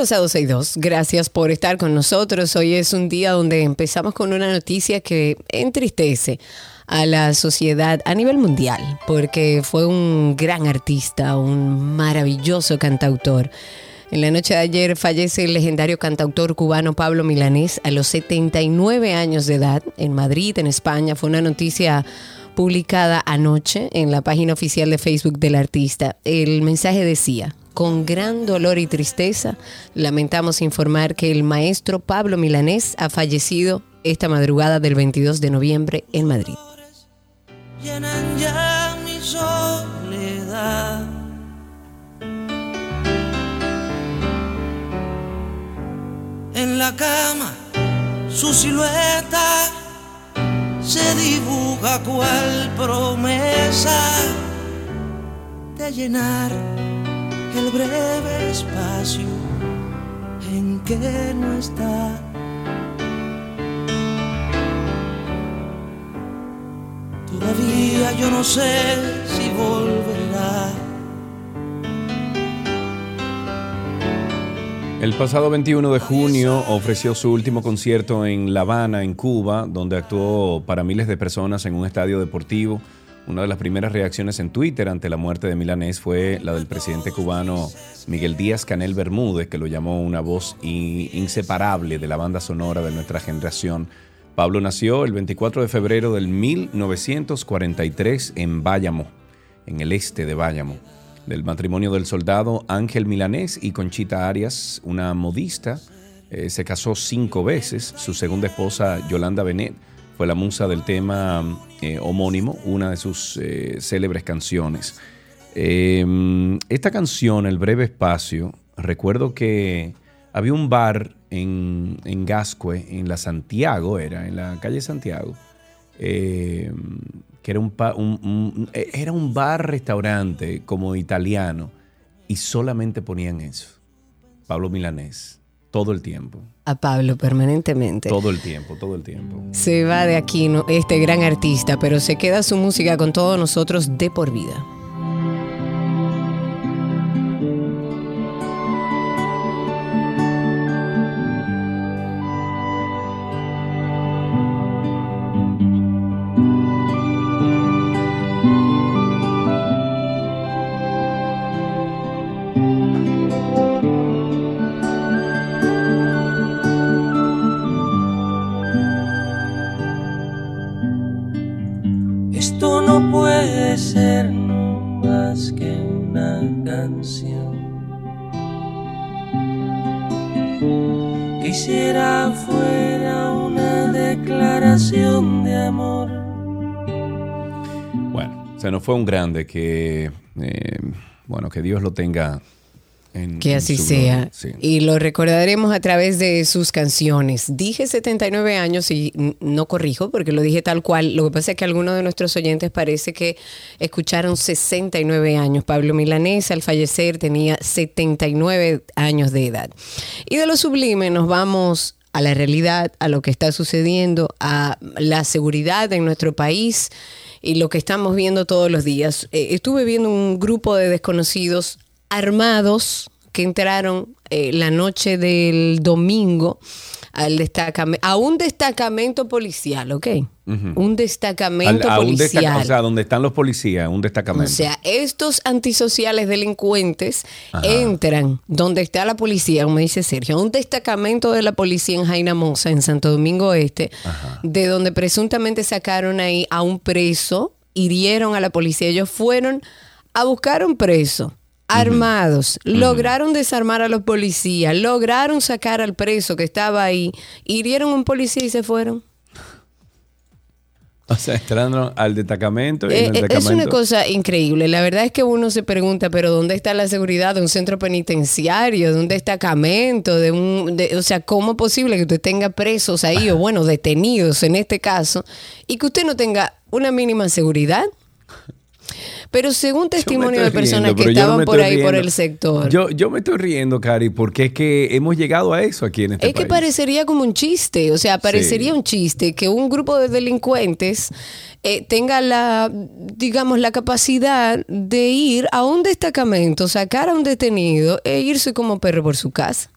Bienvenidos a 12 y 2. Gracias por estar con nosotros. Hoy es un día donde empezamos con una noticia que entristece a la sociedad a nivel mundial, porque fue un gran artista, un maravilloso cantautor. En la noche de ayer fallece el legendario cantautor cubano Pablo Milanés a los 79 años de edad en Madrid, en España. Fue una noticia publicada anoche en la página oficial de Facebook del artista. El mensaje decía, con gran dolor y tristeza, lamentamos informar que el maestro Pablo Milanés ha fallecido esta madrugada del 22 de noviembre en Madrid. llenan ya mi soledad. En la cama, su silueta se dibuja cual promesa de llenar el breve espacio en que no está. Todavía yo no sé si volverá. El pasado 21 de junio ofreció su último concierto en La Habana, en Cuba, donde actuó para miles de personas en un estadio deportivo. Una de las primeras reacciones en Twitter ante la muerte de Milanés fue la del presidente cubano Miguel Díaz Canel Bermúdez, que lo llamó una voz inseparable de la banda sonora de nuestra generación. Pablo nació el 24 de febrero del 1943 en Bayamo, en el este de Bayamo del matrimonio del soldado Ángel Milanés y Conchita Arias, una modista. Eh, se casó cinco veces. Su segunda esposa, Yolanda Benet, fue la musa del tema eh, homónimo, una de sus eh, célebres canciones. Eh, esta canción, El breve espacio, recuerdo que había un bar en, en Gascue, en la Santiago, era, en la calle Santiago, eh, que era un, era un bar-restaurante como italiano y solamente ponían eso. Pablo Milanés, todo el tiempo, A Pablo permanentemente. todo el tiempo, todo el tiempo. Se va de aquí ¿no? este gran artista, pero se queda su música con todos nosotros de por vida. Bueno, fue un grande que, eh, bueno, que Dios lo tenga en Que en así su sea. Sí. Y lo recordaremos a través de sus canciones. Dije 79 años y no corrijo porque lo dije tal cual. Lo que pasa es que algunos de nuestros oyentes parece que escucharon 69 años. Pablo Milanés al fallecer tenía 79 años de edad. Y de lo sublime nos vamos a la realidad, a lo que está sucediendo, a la seguridad en nuestro país y lo que estamos viendo todos los días. Eh, estuve viendo un grupo de desconocidos armados que entraron eh, la noche del domingo al destacamento, a un destacamento policial, ¿ok? Un destacamento Al- a un policial. destaca- o sea, donde están los policías, un O destacamento. sea, estos antisociales delincuentes entran donde está la policía, como dice Sergio, un destacamento de la policía en Jaina Mosa, en Santo Domingo Este, de donde presuntamente sacaron ahí a un preso, hirieron a la policía. Ellos fueron a buscar un preso. Armados, lograron desarmar a los policías, lograron sacar al preso que estaba ahí, hirieron a un policía y se fueron. O sea, entraron al destacamento y en Eh, el eh, es una cosa increíble. La verdad es que uno se pregunta, pero ¿dónde está la seguridad de un centro penitenciario, de un destacamento, de un, de- o sea, cómo es posible que usted tenga presos ahí o bueno, detenidos en este caso y que usted no tenga una mínima seguridad? Pero según testimonio de personas riendo, que estaban por ahí por el sector. Yo, yo me estoy riendo, Cari, porque es que hemos llegado a eso aquí en este es que país. parecería como un chiste, o sea, parecería Sí. un chiste que un grupo de delincuentes eh, tenga la, digamos, la capacidad de ir a un destacamento, sacar a un detenido e irse como perro por su casa.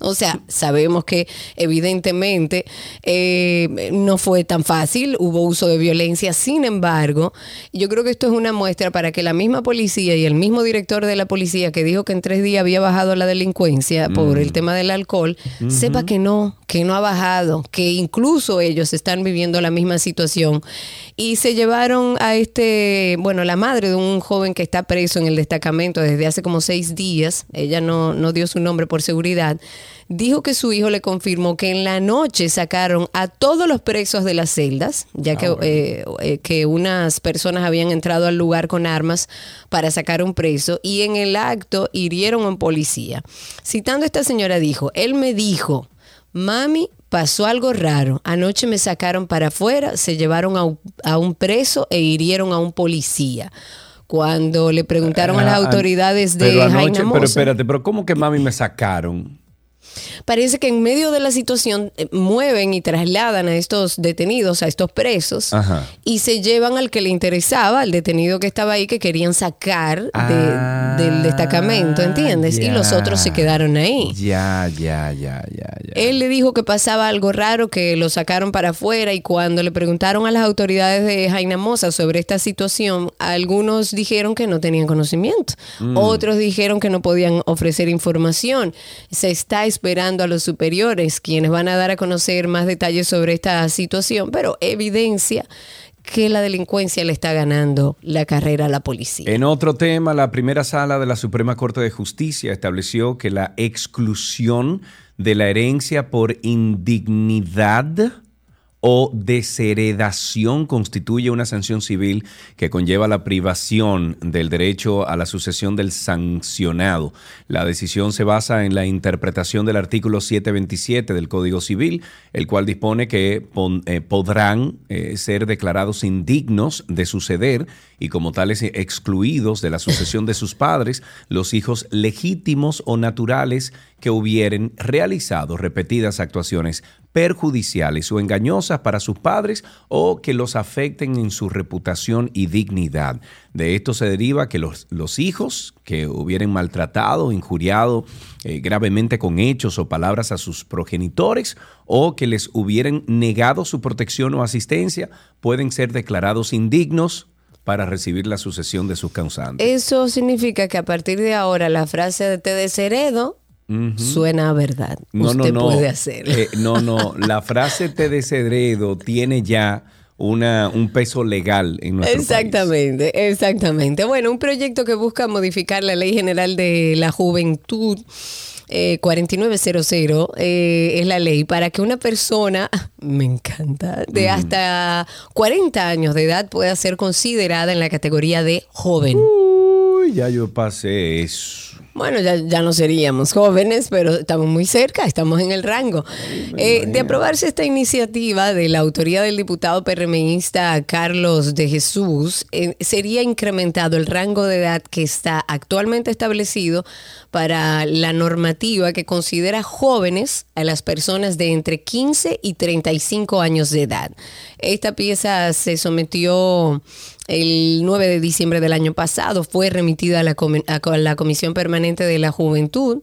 O sea, sabemos que evidentemente eh, no fue tan fácil, hubo uso de violencia, sin embargo, yo creo que esto es una muestra para que la misma policía y el mismo director de la policía que dijo que en tres días había bajado la delincuencia por el tema del alcohol, sepa que no, que no ha bajado, que incluso ellos están viviendo la misma situación. Y se llevaron a este, bueno, la madre de un joven que está preso en el destacamento desde hace como seis días, ella no, no dio su nombre por seguridad, dijo que su hijo le confirmó que en la noche sacaron a todos los presos de las celdas, ya que, eh, eh, que unas personas habían entrado al lugar con armas para sacar un preso y en el acto hirieron a un policía. Citando a esta señora dijo, él me dijo, mami, pasó algo raro, anoche me sacaron para afuera, se llevaron a un, a un preso e hirieron a un policía. Cuando le preguntaron a las Ah, autoridades de pero anoche, Jaina Pero Moza, espérate, pero ¿cómo que mami me sacaron? Parece que en medio de la situación eh, mueven y trasladan a estos detenidos, a estos presos, Ajá. y se llevan al que le interesaba, al detenido que estaba ahí, que querían sacar de- Ah, del destacamento, ¿entiendes? Y los otros se quedaron ahí. Ya, ya, ya, ya, ya. Él le dijo que pasaba algo raro, que lo sacaron para afuera y cuando le preguntaron a las autoridades de Jaina Moza sobre esta situación, algunos dijeron que no tenían conocimiento, Mm. otros dijeron que no podían ofrecer información. Se está esperando a los superiores, quienes van a dar a conocer más detalles sobre esta situación, pero evidencia que la delincuencia le está ganando la carrera a la policía. En otro tema, la primera sala de la Suprema Corte de Justicia estableció que la exclusión de la herencia por indignidad o desheredación constituye una sanción civil que conlleva la privación del derecho a la sucesión del sancionado. La decisión se basa en la interpretación del artículo 727 del Código Civil, el cual dispone que eh, podrán eh, ser declarados indignos de suceder y como tales excluidos de la sucesión de sus padres los hijos legítimos o naturales que hubieren realizado repetidas actuaciones perjudiciales o engañosas para sus padres o que los afecten en su reputación y dignidad. De esto se deriva que los, los hijos que hubieran maltratado, injuriado eh, gravemente con hechos o palabras a sus progenitores o que les hubieran negado su protección o asistencia pueden ser declarados indignos para recibir la sucesión de sus causantes. Eso significa que a partir de ahora la frase de te desheredo suena a verdad. No, no, Usted no. puede hacerlo. Eh, no, no. La frase te desheredo tiene ya una, un peso legal en nuestro país. Exactamente, exactamente. Bueno, un proyecto que busca modificar la Ley General de la Juventud. eh, 4900 eh, es la ley para que una persona, me encanta, de hasta 40 años de edad pueda ser considerada en la categoría de joven. Uy, ya yo pasé eso. Bueno, ya, ya no seríamos jóvenes, pero estamos muy cerca, estamos en el rango. Eh, de aprobarse esta iniciativa de la autoría del diputado PRMista Carlos de Jesús, eh, sería incrementado el rango de edad que está actualmente establecido para la normativa que considera jóvenes a las personas de entre 15 y 35 años de edad. Esta pieza se sometió el 9 de diciembre del año pasado, fue remitida a la, comi- a co- a la Comisión Permanente de la Juventud.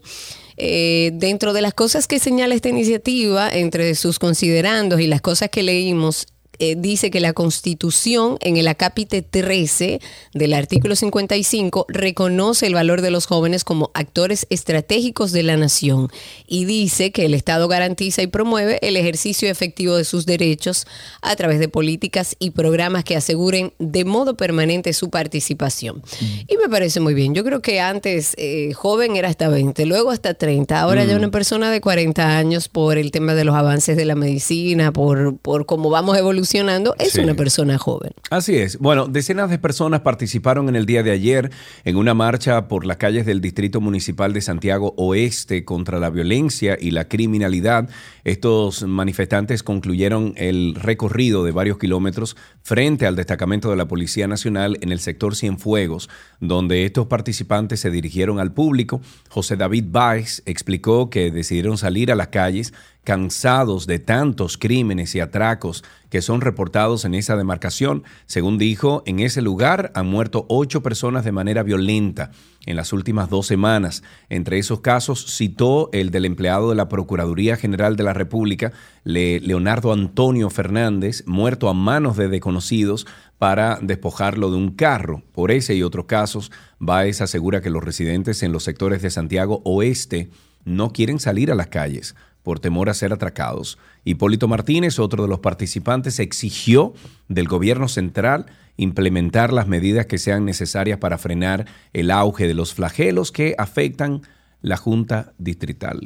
Eh, dentro de las cosas que señala esta iniciativa, entre sus considerandos y las cosas que leímos, eh, dice que la Constitución en el acápite 13 del artículo 55 reconoce el valor de los jóvenes como actores estratégicos de la nación y dice que el Estado garantiza y promueve el ejercicio efectivo de sus derechos a través de políticas y programas que aseguren de modo permanente su participación. Y me parece muy bien. Yo creo que antes eh, joven era hasta 20, luego hasta 30, ahora ya una persona de 40 años por el tema de los avances de la medicina, por, por cómo vamos evolucionando solucionando es Sí. una persona joven. Así es. Bueno, decenas de personas participaron en el día de ayer en una marcha por las calles del Distrito Municipal de Santiago Oeste contra la violencia y la criminalidad. Estos manifestantes concluyeron el recorrido de varios kilómetros frente al destacamento de la Policía Nacional en el sector Cienfuegos, donde estos participantes se dirigieron al público. José David Báez explicó que decidieron salir a las calles cansados de tantos crímenes y atracos que son reportados en esa demarcación. Según dijo, en ese lugar han muerto ocho personas de manera violenta en las últimas dos semanas. Entre esos casos citó el del empleado de la Procuraduría General de la República, Le- Leonardo Antonio Fernández, muerto a manos de desconocidos para despojarlo de un carro. Por ese y otros casos, Baez asegura que los residentes en los sectores de Santiago Oeste no quieren salir a las calles por temor a ser atracados. Hipólito Martínez, otro de los participantes, exigió del gobierno central implementar las medidas que sean necesarias para frenar el auge de los flagelos que afectan la Junta Distrital.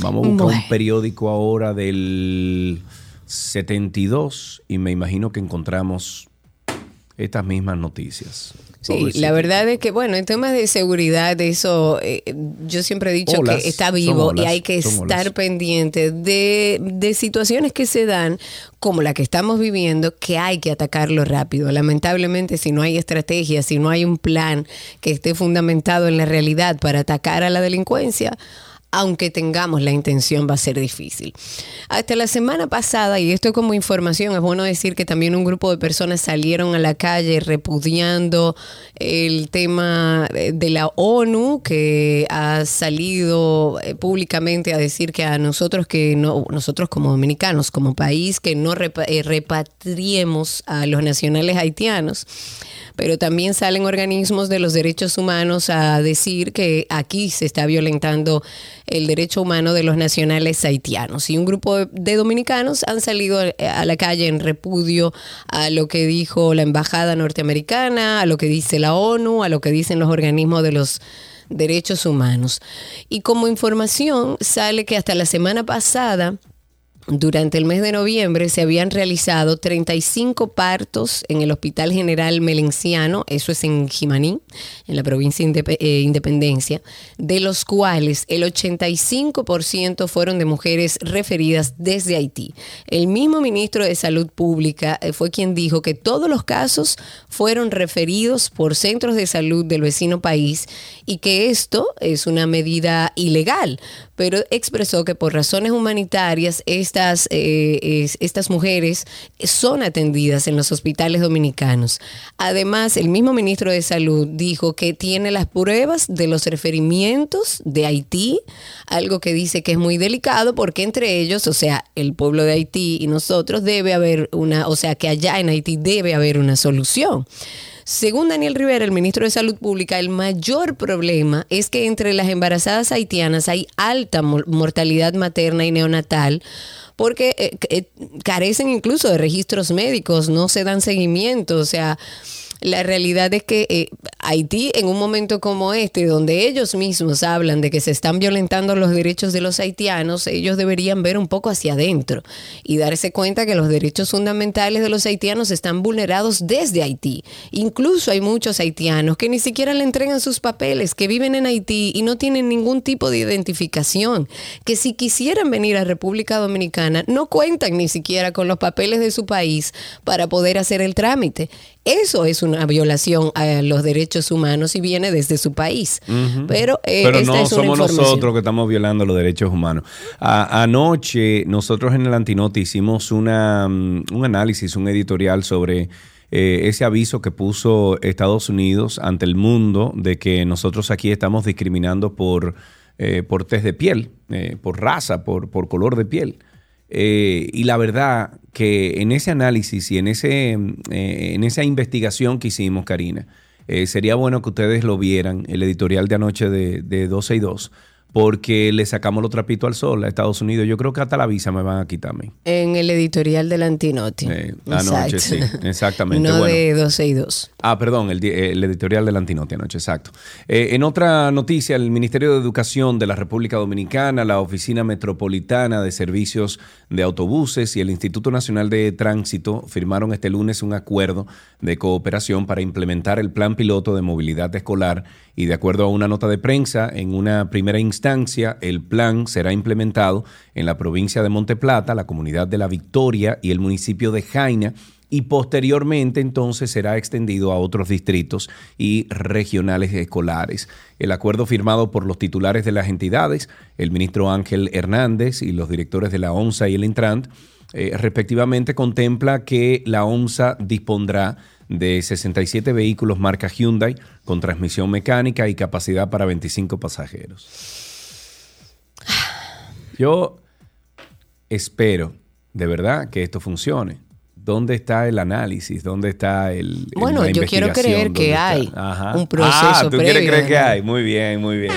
Vamos a buscar Bueno. un periódico ahora del 72 y me imagino que encontramos estas mismas noticias. Sí, la verdad es que, bueno, en temas de seguridad, eso, eh, yo siempre he dicho Olas, que está vivo y hay que estar olas. pendiente de, de situaciones que se dan, como la que estamos viviendo, que hay que atacarlo rápido. Lamentablemente, si no hay estrategia, si no hay un plan que esté fundamentado en la realidad para atacar a la delincuencia, aunque tengamos la intención, va a ser difícil. Hasta la semana pasada, y esto como información, es bueno decir que también un grupo de personas salieron a la calle repudiando el tema de la ONU, que ha salido eh, públicamente a decir que a nosotros que no, nosotros como dominicanos, como país, que no eh, repatriemos a los nacionales haitianos pero también salen organismos de los derechos humanos a decir que aquí se está violentando el derecho humano de los nacionales haitianos. Y un grupo de, dominicanos han salido a la calle en repudio a lo que dijo la embajada norteamericana, a lo que dice la ONU, a lo que dicen los organismos de los derechos humanos. Y como información sale que hasta la semana pasada durante el mes de noviembre se habían realizado 35 partos en el Hospital General Melenciano, eso es en Jimaní, en la provincia de eh, Independencia, de los cuales el 85% fueron de mujeres referidas desde Haití. El mismo ministro de Salud Pública eh, fue quien dijo que todos los casos fueron referidos por centros de salud del vecino país y que esto es una medida ilegal, pero expresó que por razones humanitarias estas, eh, es- estas mujeres son atendidas en los hospitales dominicanos. Además, el mismo ministro de Salud dijo que tiene las pruebas de los referimientos de Haití, algo que dice que es muy delicado porque entre ellos, o sea, el pueblo de Haití y nosotros debe haber una, o sea, que allá en Haití debe haber una solución. Según Daniel Rivera, el ministro de Salud Pública, el mayor problema es que entre las embarazadas haitianas hay alta mor- mortalidad materna y neonatal porque eh, eh, carecen incluso de registros médicos, no se dan seguimiento, o sea, la realidad es que eh, Haití, en un momento como este, donde ellos mismos hablan de que se están violentando los derechos de los haitianos, ellos deberían ver un poco hacia adentro y darse cuenta que los derechos fundamentales de los haitianos están vulnerados desde Haití. Incluso hay muchos haitianos que ni siquiera le entregan sus papeles, que viven en Haití y no tienen ningún tipo de identificación, que si quisieran venir a República Dominicana no cuentan ni siquiera con los papeles de su país para poder hacer el trámite. Eso es una violación a los derechos humanos y viene desde su país. Pero, eh, Pero esta no es una somos nosotros que estamos violando los derechos humanos. A- anoche nosotros en el Antinote hicimos una, mm, un análisis, un editorial sobre eh, ese aviso que puso Estados Unidos ante el mundo de que nosotros aquí estamos discriminando por, eh, por test de piel, eh, por raza, por, por color de piel. Eh, y la verdad que en ese análisis y en, ese, eh, en esa investigación que hicimos, Karina, eh, sería bueno que ustedes lo vieran, el editorial de anoche de, de 12 y 2, porque le sacamos los trapitos al sol a Estados Unidos. Yo creo que hasta la visa me van a quitar a mí. En el editorial del Antinotti. Eh, anoche, sí, exactamente. No Bueno. de 12 y 2. Ah, perdón, el, di- el editorial del Antinote anoche, exacto. Eh, en otra noticia, el Ministerio de Educación de la República Dominicana, la Oficina Metropolitana de Servicios de Autobuses y el Instituto Nacional de Tránsito firmaron este lunes un acuerdo de cooperación para implementar el Plan Piloto de Movilidad Escolar y de acuerdo a una nota de prensa, en una primera instancia, el plan será implementado en la provincia de Monteplata, la comunidad de La Victoria y el municipio de Jaina y posteriormente entonces será extendido a otros distritos y regionales escolares. El acuerdo firmado por los titulares de las entidades, el ministro Ángel Hernández y los directores de la ONSA y el Intrant, eh, respectivamente contempla que la ONSA dispondrá de 67 vehículos marca Hyundai con transmisión mecánica y capacidad para 25 pasajeros. Yo espero de verdad que esto funcione. ¿Dónde está el análisis? ¿Dónde está el... Bueno, la yo quiero creer que hay Ajá. un proceso Ah, ¿tú quieres previo, creer que hay? Muy bien, muy bien.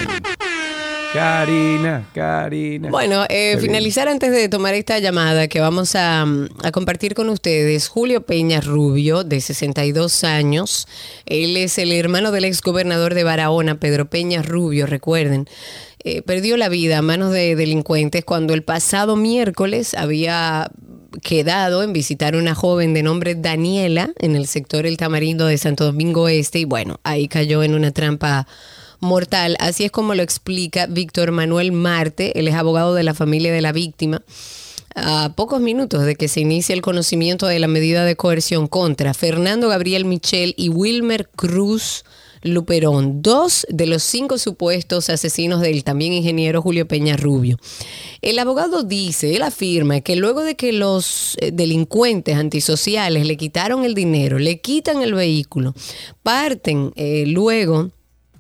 Karina, Karina. Bueno, eh, finalizar antes de tomar esta llamada que vamos a, mm, a compartir con ustedes. Julio Peña Rubio, de 62 años. Él es el hermano del ex gobernador de Barahona, Pedro Peña Rubio, recuerden. Eh, perdió la vida a manos de delincuentes cuando el pasado miércoles había quedado en visitar a una joven de nombre Daniela en el sector El Tamarindo de Santo Domingo Este y bueno, ahí cayó en una trampa mortal. Así es como lo explica Víctor Manuel Marte, él es abogado de la familia de la víctima. A pocos minutos de que se inicie el conocimiento de la medida de coerción contra Fernando Gabriel Michel y Wilmer Cruz Luperón, dos de los cinco supuestos asesinos del también ingeniero Julio Peña Rubio. El abogado dice, él afirma que luego de que los eh, delincuentes antisociales le quitaron el dinero, le quitan el vehículo, parten eh, luego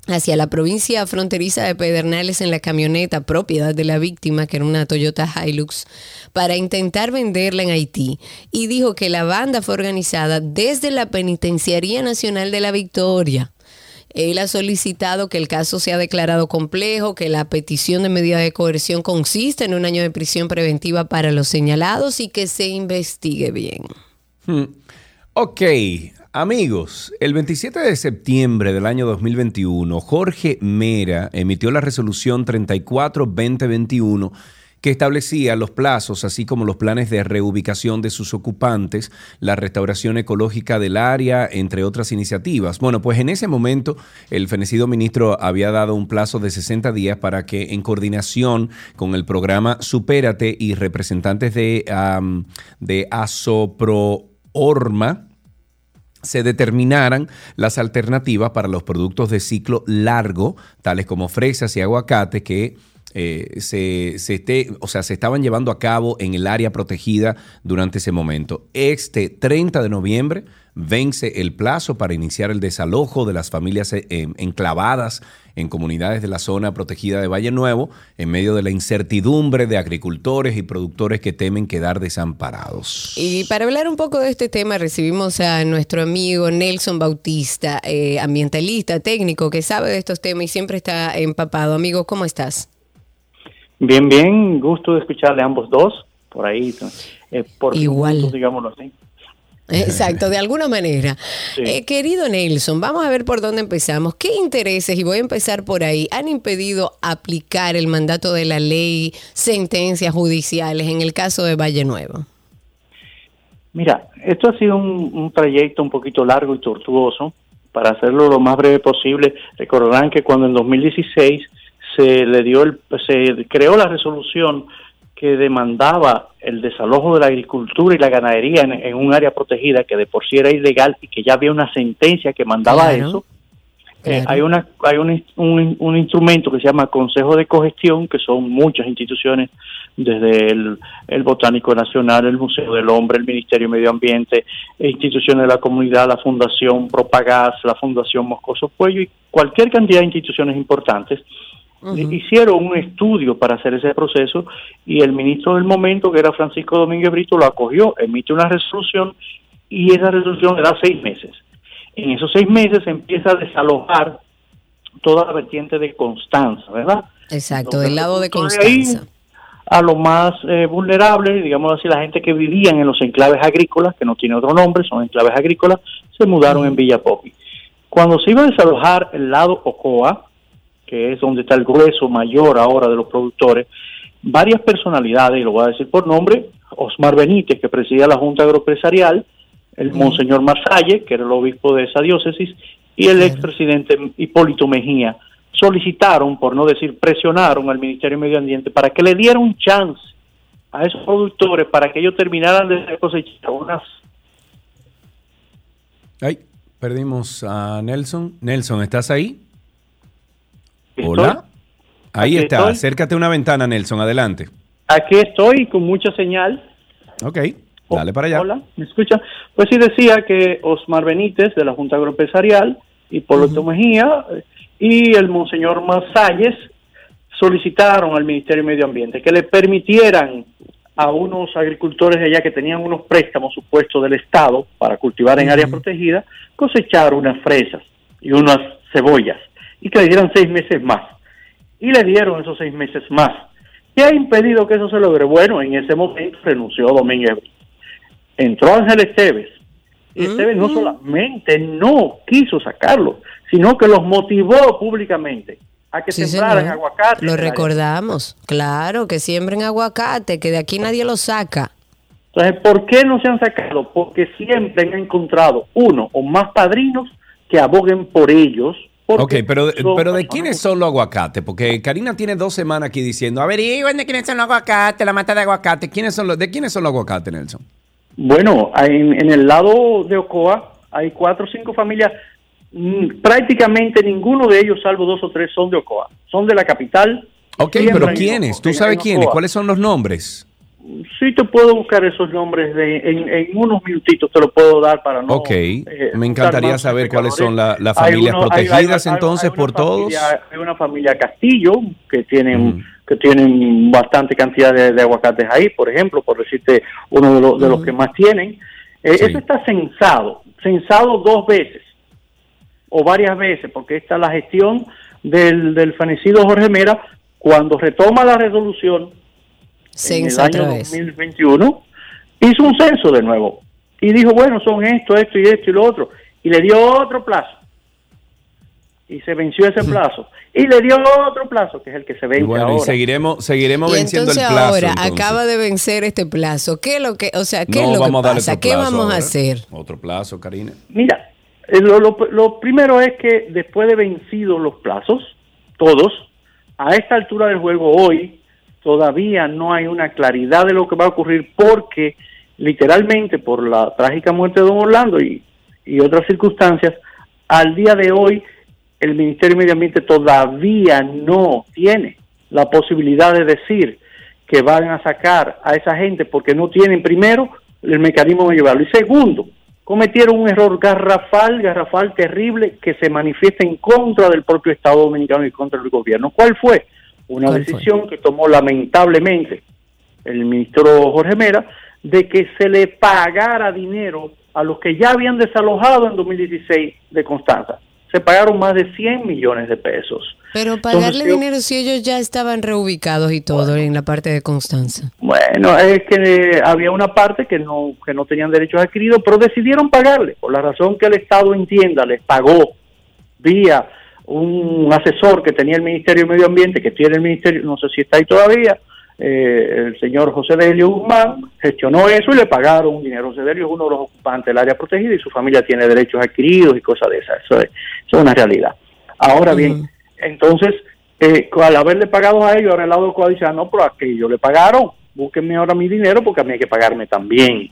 hacia la provincia fronteriza de Pedernales en la camioneta propiedad de la víctima, que era una Toyota Hilux, para intentar venderla en Haití. Y dijo que la banda fue organizada desde la Penitenciaría Nacional de la Victoria. Él ha solicitado que el caso sea declarado complejo, que la petición de medida de coerción consista en un año de prisión preventiva para los señalados y que se investigue bien. Hmm. Ok, amigos, el 27 de septiembre del año 2021, Jorge Mera emitió la resolución 34-2021 que establecía los plazos, así como los planes de reubicación de sus ocupantes, la restauración ecológica del área, entre otras iniciativas. Bueno, pues en ese momento el fenecido ministro había dado un plazo de 60 días para que en coordinación con el programa Supérate y representantes de, am, de Asoproorma, se determinaran las alternativas para los productos de ciclo largo, tales como fresas y aguacate, que eh, se, se esté, o sea, se estaban llevando a cabo en el área protegida durante ese momento. Este 30 de noviembre vence el plazo para iniciar el desalojo de las familias eh, enclavadas en comunidades de la zona protegida de Valle Nuevo, en medio de la incertidumbre de agricultores y productores que temen quedar desamparados. Y para hablar un poco de este tema, recibimos a nuestro amigo Nelson Bautista, eh, ambientalista, técnico, que sabe de estos temas y siempre está empapado. Amigo, ¿cómo estás? Bien, bien, gusto de escucharle a ambos dos, por ahí, eh, por Igual. digámoslo así. Exacto, de alguna manera. Sí. Eh, querido Nelson, vamos a ver por dónde empezamos. ¿Qué intereses, y voy a empezar por ahí, han impedido aplicar el mandato de la ley, sentencias judiciales en el caso de Valle Nuevo? Mira, esto ha sido un, un trayecto un poquito largo y tortuoso. Para hacerlo lo más breve posible, recordarán que cuando en 2016 se le dio el, se creó la resolución que demandaba el desalojo de la agricultura y la ganadería en, en un área protegida que de por sí era ilegal y que ya había una sentencia que mandaba Claro. eso. Claro. Eh, hay una hay un, un, un instrumento que se llama Consejo de Cogestión, que son muchas instituciones, desde el, el Botánico Nacional, el Museo del Hombre, el Ministerio de Medio Ambiente, instituciones de la comunidad, la Fundación Propagás, la Fundación Moscoso Puello y cualquier cantidad de instituciones importantes. Le Hicieron un estudio para hacer ese proceso y el ministro del momento, que era Francisco Domínguez Brito, lo acogió, emite una resolución y esa resolución le da seis meses. En esos seis meses se empieza a desalojar toda la vertiente de Constanza, ¿verdad? Exacto, del lado de productores ahí Constanza. a los más eh, vulnerables, digamos así, la gente que vivían en los enclaves agrícolas, que no tiene otro nombre, son enclaves agrícolas, se mudaron en Villa Popi. Cuando se iba a desalojar el lado Ocoa, que es donde está el grueso mayor ahora de los productores, varias personalidades, y lo voy a decir por nombre, Osmar Benítez, que presidía la Junta Agroempresarial, el Monseñor Masalle, que era el obispo de esa diócesis, y el expresidente Hipólito Mejía, solicitaron, por no decir presionaron al Ministerio de Medio Ambiente para que le diera un chance a esos productores para que ellos terminaran de cosechar unas Ay, perdimos a Nelson. Nelson, ¿estás ahí? Hola. Ahí Aquí está. estoy. Acércate a una ventana, Nelson. Adelante. Aquí estoy con mucha señal. Ok, dale para allá. Hola, ¿me escucha? Pues sí decía que Osmar Benítez de la Junta Agroempresarial, Hipólito Mejía eh, y el Monseñor Masalles solicitaron al Ministerio de Medio Ambiente que le permitieran a unos agricultores de allá que tenían unos préstamos supuestos del Estado para cultivar en áreas protegidas, cosechar unas fresas y unas cebollas y que le dieran seis meses más. Y le dieron esos seis meses más. ¿Qué ha impedido que eso se logre? Bueno, en ese momento renunció Domínguez entró Ángel Esteves. Y Esteves no solamente no quiso sacarlo, sino que los motivó públicamente a que Sí, sembraran señor. aguacate. Lo recordamos. Claro, que siembren aguacate, que de aquí nadie lo saca. Entonces, ¿por qué no se han sacado? Porque siempre han encontrado uno o más padrinos que aboguen por ellos. Ok, porque pero, son pero ¿de quiénes son los aguacates? Porque Karina tiene dos semanas aquí diciendo, averigüen de quiénes son los aguacates, la mata de aguacate. ¿Quiénes son los, ¿De quiénes son los aguacates, Nelson? Bueno, en, en el lado de Ocoa hay cuatro o cinco familias. mm, Prácticamente ninguno de ellos, salvo dos o tres, son de Ocoa. Son de la capital. Ok, pero ¿quiénes? ¿Tú sabes quiénes? ¿Cuáles son los nombres? Sí, te puedo buscar esos nombres de, en, en unos minutitos, te lo puedo dar para no. Ok, eh, me encantaría saber cuáles son la- las familias uno- hay- hay- protegidas hay- entonces hay por todos. Hay una familia Castillo que tienen que tienen bastante cantidad de, de aguacates ahí, por ejemplo, por decirte uno de, los de los que más tienen. Eh, Sí. Eso está censado, censado dos veces o varias veces, porque esta es la gestión del, del fenecido Jorge Mera cuando retoma la resolución en Censa el año otra vez. 2021, hizo un censo de nuevo y dijo, bueno, son esto, esto y esto y lo otro, y le dio otro plazo. Y se venció ese plazo. Y le dio otro plazo, que es el que se vence Bueno, y ahora. seguiremos, seguiremos Y venciendo el entonces plazo. ahora entonces. acaba de vencer este plazo. ¿Qué es lo que, o sea, qué no es lo vamos que pasa? ¿Qué vamos a ahora. hacer? Otro plazo, Karina. Mira, eh, lo, lo- lo primero es que después de vencidos los plazos, todos, a esta altura del juego hoy, todavía no hay una claridad de lo que va a ocurrir porque literalmente por la trágica muerte de don Orlando y, otras circunstancias, al día de hoy el Ministerio de Medio Ambiente todavía no tiene la posibilidad de decir que van a sacar a esa gente porque no tienen primero el mecanismo de llevarlo y segundo cometieron un error garrafal, garrafal terrible que se manifiesta en contra del propio Estado Dominicano y contra el gobierno. ¿Cuál fue? Una decisión que tomó lamentablemente el ministro Jorge Mera de que se le pagara dinero a los que ya habían desalojado en 2016 de Constanza. Se pagaron más de 100 millones de pesos. Pero pagarle Entonces, dinero si ellos ya estaban reubicados y todo en la parte de Constanza. Bueno, es que eh, había una parte que no que no tenían derechos adquiridos, pero decidieron pagarle, por la razón que el Estado entienda, les pagó vía un asesor que tenía el Ministerio de Medio Ambiente, que tiene el Ministerio, no sé si está ahí todavía, eh, el señor José Delio Guzmán, gestionó eso y le pagaron un dinero. José Delio es uno de los ocupantes del área protegida y su familia tiene derechos adquiridos y cosas de esas. Eso es, eso es una realidad. Ahora bien, entonces, eh, al haberle pagado a ellos, ahora el lado del cual dice, ah, no, pero a que ellos le pagaron, búsquenme ahora mi dinero porque a mí hay que pagarme también.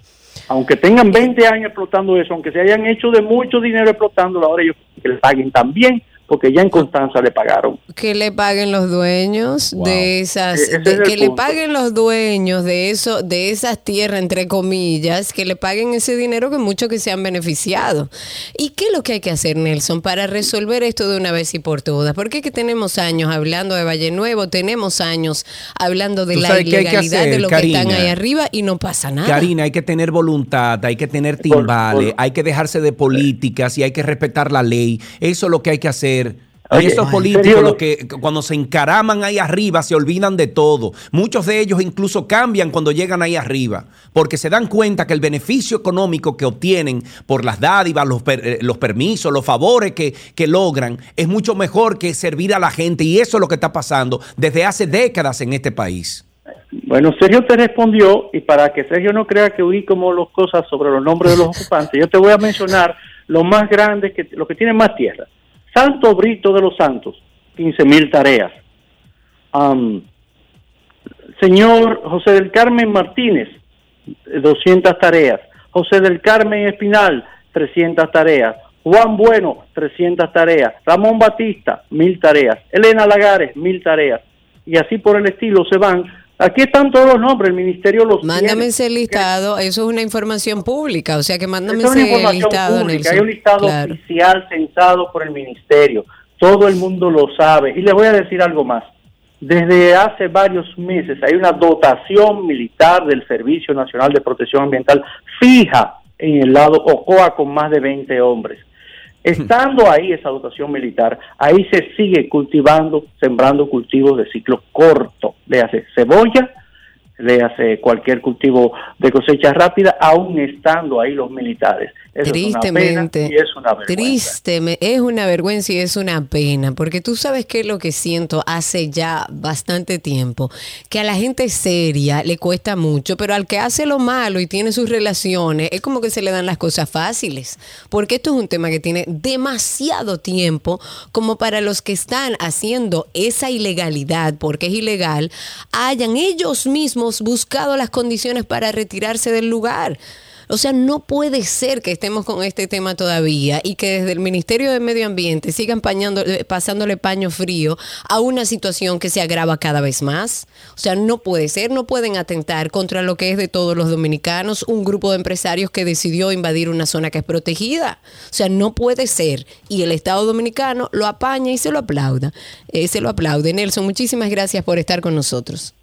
Aunque tengan 20 años explotando eso, aunque se hayan hecho de mucho dinero explotándolo, ahora ellos que le paguen también, porque ya en Constanza le pagaron. Que le paguen los dueños Wow. de esas, E- de- es que le punto. paguen los dueños de eso, de esas tierras entre comillas, que le paguen ese dinero que muchos que se han beneficiado. ¿Y qué es lo que hay que hacer, Nelson, para resolver esto de una vez y por todas? Porque es que tenemos años hablando de Valle Nuevo, tenemos años hablando de ¿Tú la ilegalidad de hacer, los que están Karina? ahí arriba y no pasa nada. Karina, hay que tener voluntad, hay que tener Por- timbales, por- hay que dejarse de políticas y hay que respetar la ley. Eso es lo que hay que hacer. Hay Oye, esos en políticos los que cuando se encaraman ahí arriba se olvidan de todo. Muchos de ellos incluso cambian cuando llegan ahí arriba, porque se dan cuenta que el beneficio económico que obtienen por las dádivas, los, per- eh, los permisos, los favores que, que logran, es mucho mejor que servir a la gente. Y eso es lo que está pasando desde hace décadas en este país. Bueno, Sergio te respondió y para que Sergio no crea que oí como las cosas sobre los nombres de los ocupantes, yo te voy a mencionar los más grandes, que, los que tienen más tierra. Santo Brito de los Santos, 15 mil tareas. Señor José del Carmen Martínez, 200 tareas. José del Carmen Espinal, 300 tareas. Juan Bueno, 300 tareas. Ramón Batista, 1000 tareas. Elena Lagares, 1000 tareas. Y así por el estilo se van. Aquí están todos los nombres, el ministerio los Mándame tiene. ese listado, eso es una información pública, o sea que mándame es una ese información listado, pública, hay un listado Claro. oficial censado por el ministerio. Todo el mundo lo sabe. Y les voy a decir algo más. Desde hace varios meses hay una dotación militar del Servicio Nacional de Protección Ambiental fija en el lado Ocoa con más de 20 hombres. Estando ahí esa dotación militar, ahí se sigue cultivando, sembrando cultivos de ciclo corto, le hace cebolla, le hace cualquier cultivo de cosecha rápida, aún estando ahí los militares. Eso es una pena Tristemente, y es una vergüenza. es una vergüenza y es una pena, porque tú sabes que es lo que siento hace ya bastante tiempo, que a la gente seria le cuesta mucho, pero al que hace lo malo y tiene sus relaciones, es como que se le dan las cosas fáciles, porque esto es un tema que tiene demasiado tiempo como para los que están haciendo esa ilegalidad, porque es ilegal, hayan ellos mismos buscado las condiciones para retirarse del lugar. O sea, no puede ser que estemos con este tema todavía y que desde el Ministerio de Medio Ambiente sigan eh, pasándole paño frío a una situación que se agrava cada vez más. O sea, no puede ser, no pueden atentar contra lo que es de todos los dominicanos, un grupo de empresarios que decidió invadir una zona que es protegida. O sea, no puede ser. Y el Estado dominicano lo apaña y se lo aplauda. Eh, se lo aplaude. Nelson, muchísimas gracias por estar con nosotros.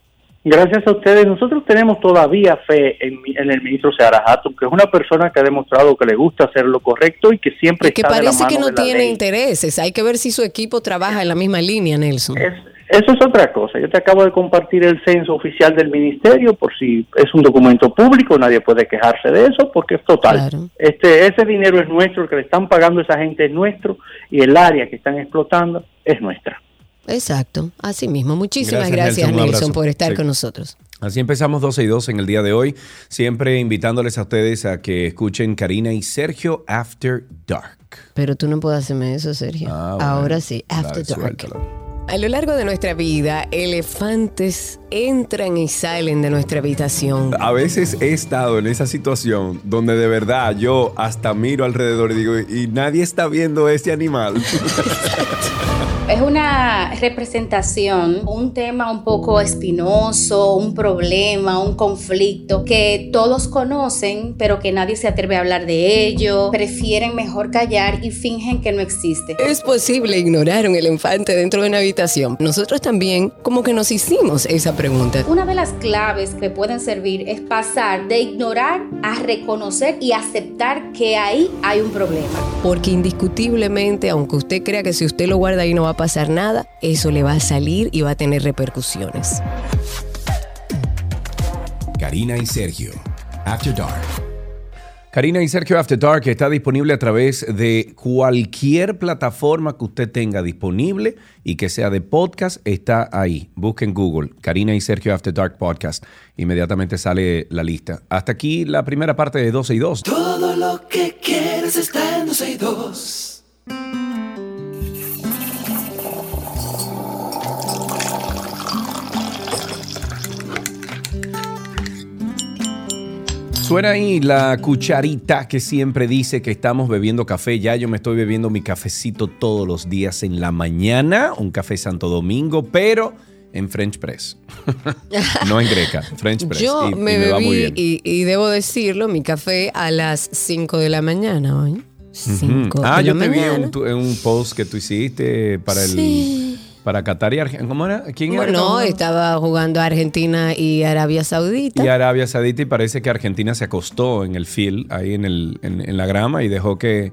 Gracias a ustedes. Nosotros tenemos todavía fe en, en el ministro Seara Hatton, que es una persona que ha demostrado que le gusta hacer lo correcto y que siempre Y que está de la parece que mano no de la tiene ley. intereses. Hay que ver si su equipo trabaja en la misma línea, Nelson. Es- eso es otra cosa. Yo te acabo de compartir el censo oficial del ministerio por si es un documento público, nadie puede quejarse de eso porque es total. Claro. Este ese dinero es nuestro, el que le están pagando a esa gente es nuestro y el área que están explotando es nuestra. Exacto, así mismo. Muchísimas Gracias, gracias, Nelson. Nelson, por estar Sí. con nosotros. Así empezamos 12 y 2 en el día de hoy, siempre invitándoles a ustedes a que escuchen Karina y Sergio After Dark. Pero tú no puedes hacerme eso, Sergio. Ah, bueno. Ahora sí, After Dale, Dark. suéltalo. A lo largo de nuestra vida, elefantes entran y salen de nuestra habitación. A veces he estado en esa situación donde de verdad yo hasta miro alrededor y digo, y nadie está viendo ese animal. Es una representación, un tema un poco espinoso, un problema, un conflicto que todos conocen, pero que nadie se atreve a hablar de ello, prefieren mejor callar y fingen que no existe. Es posible ignorar un elefante dentro de una habitación. Nosotros también como que nos hicimos esa pregunta. Una de las claves que pueden servir es pasar de ignorar a reconocer y aceptar que ahí hay un problema. Porque indiscutiblemente, aunque usted crea que si usted lo guarda ahí no va a pasar nada, eso le va a salir y va a tener repercusiones. Karina y Sergio. After Dark. Karina y Sergio After Dark está disponible a través de cualquier plataforma que usted tenga disponible y que sea de podcast, está ahí. Busquen Google, Karina y Sergio After Dark Podcast. Inmediatamente sale la lista. Hasta aquí la primera parte de 12 y 2. Todo lo que quieres está en 12 y 2. Suena ahí la cucharita que siempre dice que estamos bebiendo café. Ya yo me estoy bebiendo mi cafecito todos los días en la mañana, un café Santo Domingo, pero en French Press. no en Greca, French Press. Yo Y- y me, bebí, y, y debo decirlo, mi café a las 5 de la mañana hoy. 5 Ah, de yo la te vi mañana. un, en un post que tú hiciste para el Sí. Para Qatar y Argentina. ¿Cómo era? ¿Quién era? Bueno, ¿Cómo era? estaba jugando Argentina y Arabia Saudita. Y Arabia Saudita y parece que Argentina se acostó en el field, ahí en, el, en, en la grama y dejó que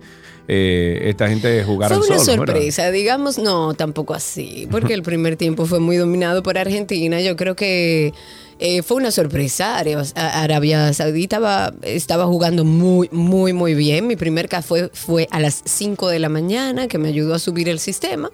eh, esta gente jugaron Fue una solos, ¿verdad? sorpresa, digamos, no, tampoco así, porque el primer tiempo fue muy dominado por Argentina. Yo creo que eh, fue una sorpresa. Arabia, Saudita estaba jugando muy, muy, muy bien. Mi primer café fue a las 5 de la mañana, que me ayudó a subir el sistema.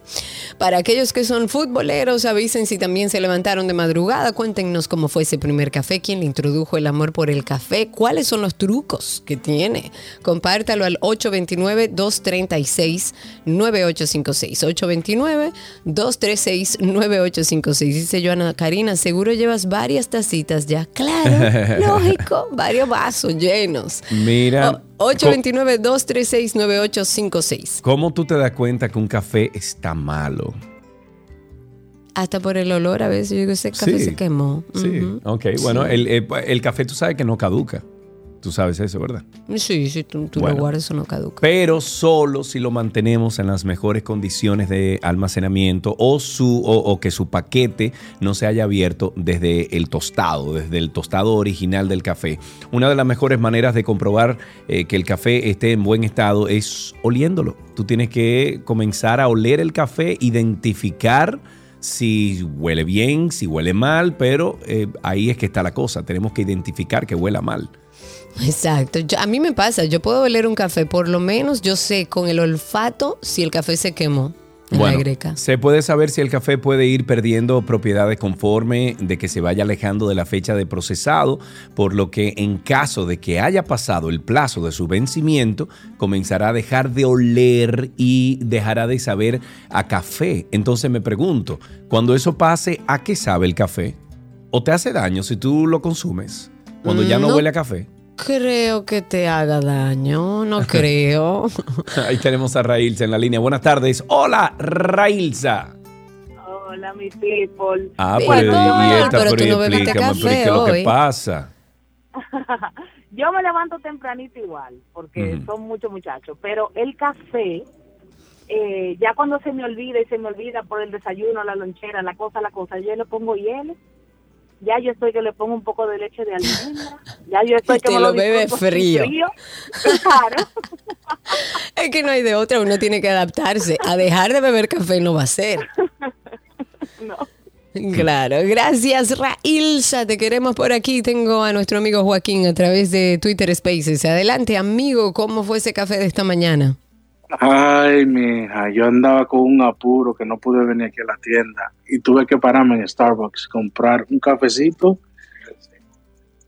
Para aquellos que son futboleros, avisen si también se levantaron de madrugada. Cuéntenos cómo fue ese primer café, quién le introdujo el amor por el café, cuáles son los trucos que tiene. Compártalo al 829-236-9856. 829-236-9856. Dice Joana Karina, seguro llevas varias tacitas ya. Claro, lógico, varios vasos llenos. Mira, O- 829-236-9856. ¿cómo tú te das cuenta que un café está malo? Hasta por el olor, a veces yo digo, ese café Sí. se quemó. Sí, ok. Bueno, el, el- el café tú sabes que no caduca. Tú sabes eso, ¿verdad? Sí, sí, tú, tú Bueno. lo guardas o no caduca. Pero solo si lo mantenemos en las mejores condiciones de almacenamiento o, su, o, o que su paquete no se haya abierto desde el tostado, desde el tostado original del café. Una de las mejores maneras de comprobar eh, que el café esté en buen estado es oliéndolo. Tú tienes que comenzar a oler el café, identificar si huele bien, si huele mal, pero eh, ahí es que está la cosa. Tenemos que identificar que huela mal. Exacto. Yo- a mí me pasa, yo puedo oler un café, por lo menos yo sé con el olfato si el café se quemó en la greca. se puede saber si el café puede ir perdiendo propiedades conforme de que se vaya alejando de la fecha de procesado, por lo que en caso de que haya pasado el plazo de su vencimiento, comenzará a dejar de oler y dejará de saber a café. Entonces me pregunto, cuando eso pase, ¿a qué sabe el café? ¿O te hace daño si tú lo consumes? Cuando ya no, No. huele a café. Creo que te haga daño, no creo. Ahí tenemos a Railza en la línea. Buenas tardes. Hola, Railza. Hola, mi people. Ah, Pero pero, y esta, pero tú pero no explícame, pero ¿y café ¿qué es lo que pasa? Yo me levanto tempranito igual, porque son muchos muchachos, pero el café, eh, ya cuando se me olvida y se me olvida por el desayuno, la lonchera, la cosa, la cosa, yo le pongo hielo. Ya yo estoy que le pongo un poco de leche de almendra. Ya yo estoy que Te me lo bebe sin frío. Claro. Es que no hay de otra, uno tiene que adaptarse. A dejar de beber café no va a ser. No. Claro, gracias Railsa, te queremos por aquí. Tengo a nuestro amigo Joaquín a través de Twitter Spaces. Adelante, amigo, ¿cómo fue ese café de esta mañana? Ay, mija, yo andaba con un apuro que no pude venir aquí a la tienda y tuve que pararme en Starbucks, comprar un cafecito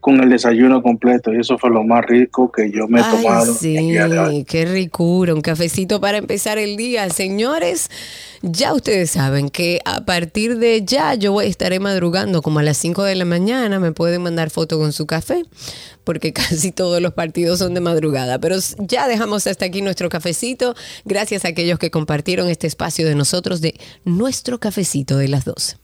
con el desayuno completo y eso fue lo más rico que yo me he Ay, tomado sí, el día de hoy. qué ricura, un cafecito para empezar el día. Señores, ya ustedes saben que a partir de ya yo estaré madrugando como a las 5 de la mañana. Me pueden mandar foto con su café, porque casi todos los partidos son de madrugada. Pero ya dejamos hasta aquí nuestro cafecito. Gracias a aquellos que compartieron este espacio de nosotros de nuestro cafecito de las 12.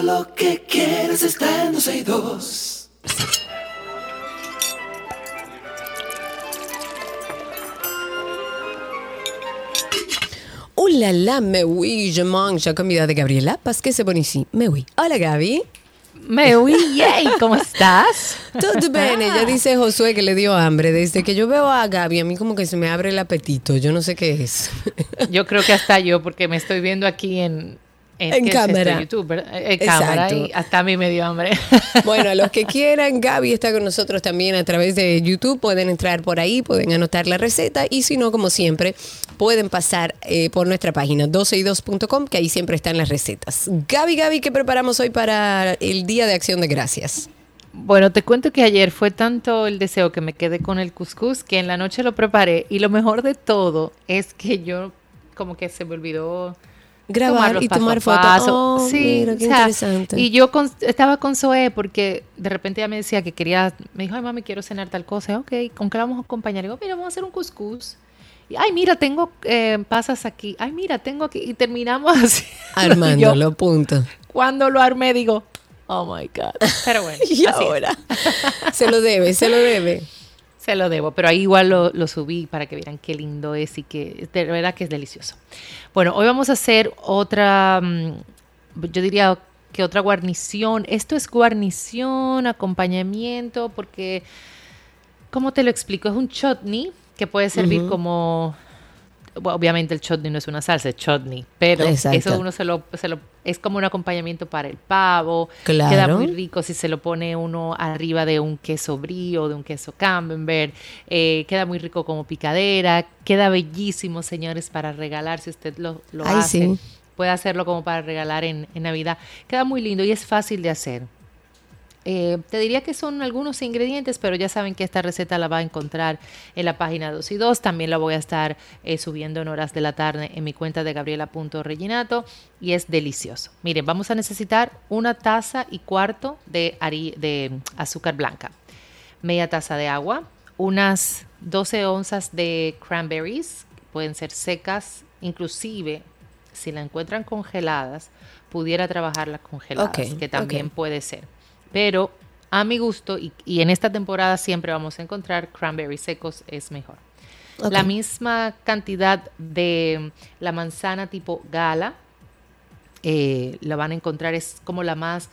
Todo lo que quieres está en 12 y 2. Hola, la me oui, je mange. Ya comida de Gabriela Paz, que se pone así. Me oui. Hola, Gaby. Me uy, yay, ¿cómo estás? Todo bien, ella dice Josué que le dio hambre. Desde que yo veo a Gaby, a mí como que se me abre el apetito. Yo no sé qué es. Yo creo que hasta yo, porque me estoy viendo aquí en, En ¿qué es esto? cámara. YouTube. En cámara Exacto. y hasta a mí me dio hambre. Bueno, a los que quieran, Gaby está con nosotros también a través de YouTube. Pueden entrar por ahí, pueden anotar la receta. Y si no, como siempre, pueden pasar eh, por nuestra página 12y2.com, que ahí siempre están las recetas. Gaby, Gaby, ¿qué preparamos hoy para el Día de Acción de Gracias? Bueno, te cuento que ayer fue tanto el deseo que me quedé con el couscous que en la noche lo preparé y lo mejor de todo es que yo como que se me olvidó Grabar y tomar fotos. Oh, sí, mira, qué o sea, interesante. Y yo con- estaba con Zoe porque de repente ella me decía que quería, me dijo, ay mami, quiero cenar tal cosa. Ok, ¿con qué la vamos a acompañar? Y digo, mira, vamos a hacer un couscous. Y, ay, mira, tengo eh, pasas aquí. Ay, mira, tengo aquí. Y terminamos así. Armándolo, punto. Cuando lo armé, digo, oh my God. Pero bueno, Y ahora, se lo debe, se lo debe. Se lo debo, pero ahí igual lo, lo subí para que vieran qué lindo es y que de verdad que es delicioso. Bueno, hoy vamos a hacer otra, mm, yo diría que otra guarnición. Esto es guarnición, acompañamiento, porque, ¿cómo te lo explico? Es un chutney que puede servir como obviamente el chutney no es una salsa, es chutney, pero Exacto. eso uno se lo, se lo- es como un acompañamiento para el pavo, Claro. queda muy rico si se lo pone uno arriba de un queso brie o de un queso camembert, eh, queda muy rico como picadera, queda bellísimo, señores, para regalar si usted lo, lo Ay, hace. sí. Puede hacerlo como para regalar en, en Navidad. Queda muy lindo y es fácil de hacer. Eh, te diría que son algunos ingredientes, pero ya saben que esta receta la va a encontrar en la página 2 y 2. También la voy a estar eh, subiendo en horas de la tarde en mi cuenta de gabriela.reginato y es delicioso. Miren, vamos a necesitar una taza y cuarto de, de azúcar blanca, media taza de agua, unas 12 onzas de cranberries, que pueden ser secas, inclusive si la encuentran congeladas, pudiera trabajarlas congeladas, que también puede ser. Pero a mi gusto, y, y en esta temporada siempre vamos a encontrar cranberries secos, es mejor. La misma cantidad de la manzana tipo gala, eh, la van a encontrar, es como la más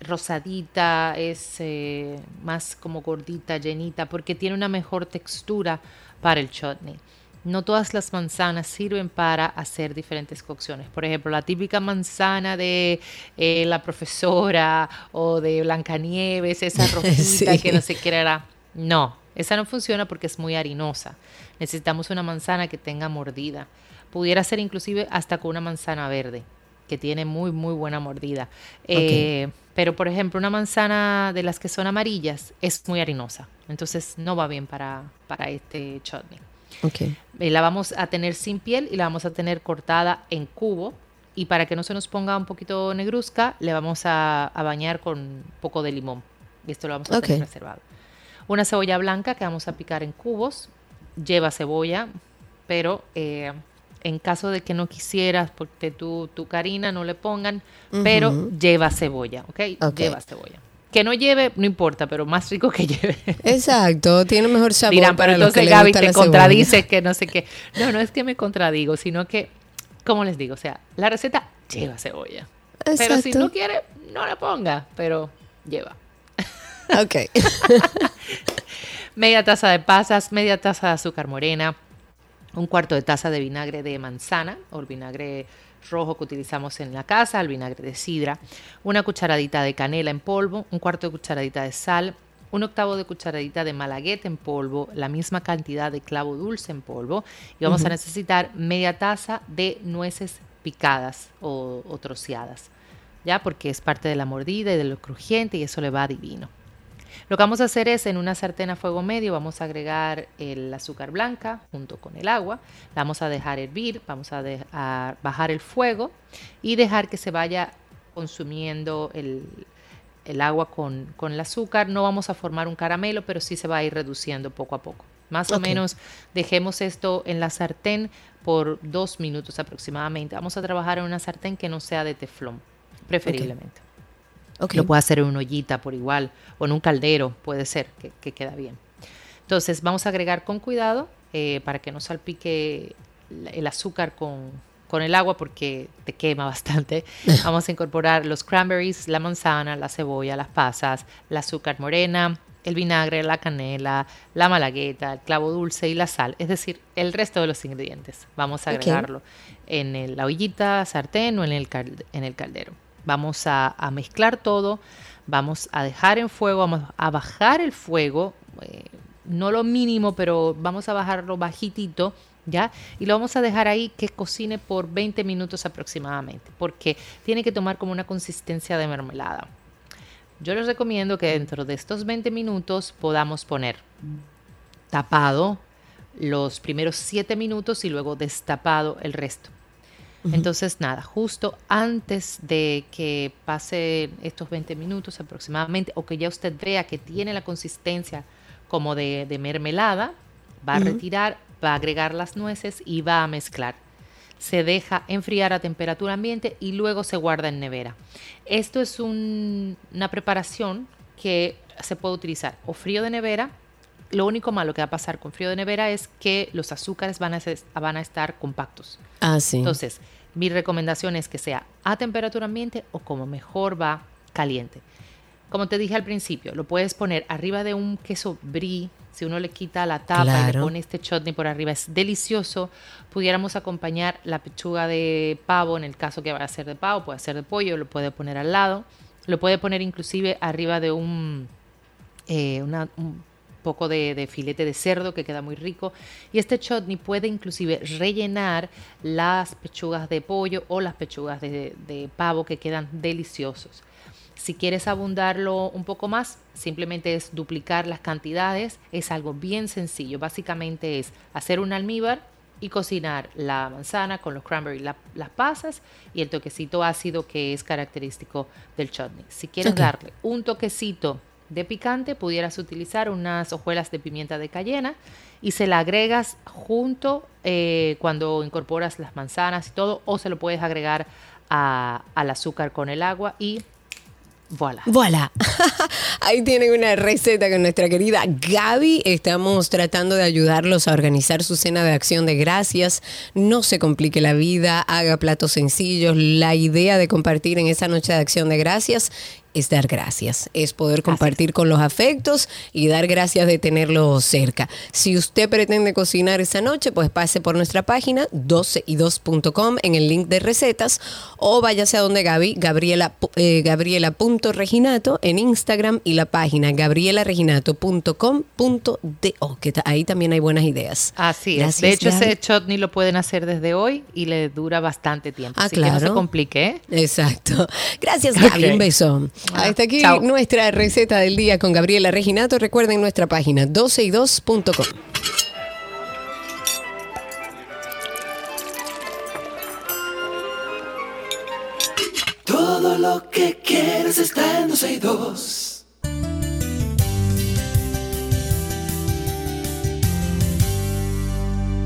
rosadita, es eh, más como gordita, llenita, porque tiene una mejor textura para el chutney. No todas las manzanas sirven para hacer diferentes cocciones. Por ejemplo, la típica manzana de eh, la profesora o de Blancanieves, esa rojita Sí. que no qué era. No, esa no funciona porque es muy harinosa. Necesitamos una manzana que tenga mordida. Pudiera ser inclusive hasta con una manzana verde, que tiene muy, muy buena mordida. Eh, pero, por ejemplo, una manzana de las que son amarillas es muy harinosa. Entonces no va bien para, para este chutney. Ok. Eh, la vamos a tener sin piel y la vamos a tener cortada en cubo. Y para que no se nos ponga un poquito negruzca, le vamos a, a bañar con un poco de limón. Y esto lo vamos a Ok. tener reservado. Una cebolla blanca que vamos a picar en cubos. Lleva cebolla, pero eh, en caso de que no quisieras, porque tu, tu Karina no le pongan, pero lleva cebolla, ¿ok? Ok. Lleva cebolla. Que no lleve, no importa, pero más rico que lleve. Exacto, tiene mejor sabor Dirán, para pero los que entonces les Gaby te la cebolla. contradice que no sé qué. No, no es que me contradigo, sino que, como les digo, o sea, la receta lleva cebolla. Pero si Exacto. no quiere, no la ponga, pero lleva. Ok. Media taza de pasas, media taza de azúcar morena, un cuarto de taza de vinagre de manzana o el vinagre rojo que utilizamos en la casa, el vinagre de sidra, una cucharadita de canela en polvo, un cuarto de cucharadita de sal, un octavo de cucharadita de malagueta en polvo, la misma cantidad de clavo dulce en polvo y vamos a necesitar media taza de nueces picadas o, o troceadas, ya porque es parte de la mordida y de lo crujiente y eso le va divino. Lo que vamos a hacer es en una sartén a fuego medio vamos a agregar el azúcar blanca junto con el agua, la vamos a dejar hervir, vamos a, de- a bajar el fuego y dejar que se vaya consumiendo el, el agua con, con el azúcar. No vamos a formar un caramelo, pero sí se va a ir reduciendo poco a poco. Más o menos dejemos esto en la sartén por dos minutos aproximadamente. Vamos a trabajar en una sartén que no sea de teflón, preferiblemente. Ok. Lo puede hacer en una ollita por igual o en un caldero, puede ser, que, que queda bien. Entonces vamos a agregar con cuidado eh, para que no salpique el azúcar con, con el agua porque te quema bastante. Vamos a incorporar los cranberries, la manzana, la cebolla, las pasas, el azúcar morena, el vinagre, la canela, la malagueta, el clavo dulce y la sal, es decir, el resto de los ingredientes. Vamos a agregarlo en el- la ollita, sartén o en el, cal- en el caldero. Vamos a, mezclar todo, vamos a dejar en fuego, vamos a bajar el fuego, eh, no lo mínimo, pero vamos a bajarlo bajitito, ¿ya? Y lo vamos a dejar ahí que cocine por 20 minutos aproximadamente, porque tiene que tomar como una consistencia de mermelada. Yo les recomiendo que dentro de estos 20 minutos podamos poner tapado los primeros 7 minutos y luego destapado el resto. Entonces, nada, justo antes de que pase estos 20 minutos aproximadamente, o que ya usted vea que tiene la consistencia como de, de mermelada, va a retirar, va a agregar las nueces y va a mezclar. Se deja enfriar a temperatura ambiente y luego se guarda en nevera. Esto es un- una preparación que se puede utilizar o frío de nevera. Lo único malo que va a pasar con frío de nevera es que los azúcares van a, ses- van a estar compactos. Ah, sí. Entonces, mi recomendación es que sea a temperatura ambiente o como mejor va caliente. Como te dije al principio, lo puedes poner arriba de un queso brie. Si uno le quita la tapa y le Claro. pone este chutney por arriba, es delicioso. Pudiéramos acompañar la pechuga de pavo, en el caso que vaya a ser de pavo, puede ser de pollo, lo puede poner al lado. Lo puede poner inclusive arriba de un, eh, una- un poco de, de filete de cerdo que queda muy rico. Y este chutney puede inclusive rellenar las pechugas de pollo o las pechugas de, de pavo que quedan deliciosos. Si quieres abundarlo un poco más, simplemente es duplicar las cantidades. Es algo bien sencillo. Básicamente es hacer un almíbar y cocinar la manzana con los cranberry, la- las pasas y el toquecito ácido que es característico del chutney. Si quieres darle un toquecito de picante, pudieras utilizar unas hojuelas de pimienta de cayena y se la agregas junto eh, cuando incorporas las manzanas y todo, o se lo puedes agregar a- al azúcar con el agua y voilà. Voilà. Ahí tienen una receta con nuestra querida Gaby. Estamos tratando de ayudarlos a organizar su cena de acción de gracias. No se complique la vida, haga platos sencillos. La idea de compartir en esa noche de acción de gracias es dar gracias, es poder compartir con los afectos y dar gracias de tenerlos cerca. Si usted pretende cocinar esa noche, pues pase por nuestra página 12y2.com en el link de recetas o váyase a donde Gaby, Gabriela, eh, gabriela.reginato en Instagram y la página gabrielareginato.com.do, que ahí también hay buenas ideas. Así es. Gracias, de hecho, Gaby. ese chutney lo pueden hacer desde hoy y le dura bastante tiempo. Ah, así que no se claro. complique. ¿eh? Exacto. Gracias, Gaby. Un beso. Ah, Hasta aquí chao. nuestra receta del día con Gabriela Reginato. Recuerden nuestra página 12y2.com. Todo lo que quieres está en 12 y 2.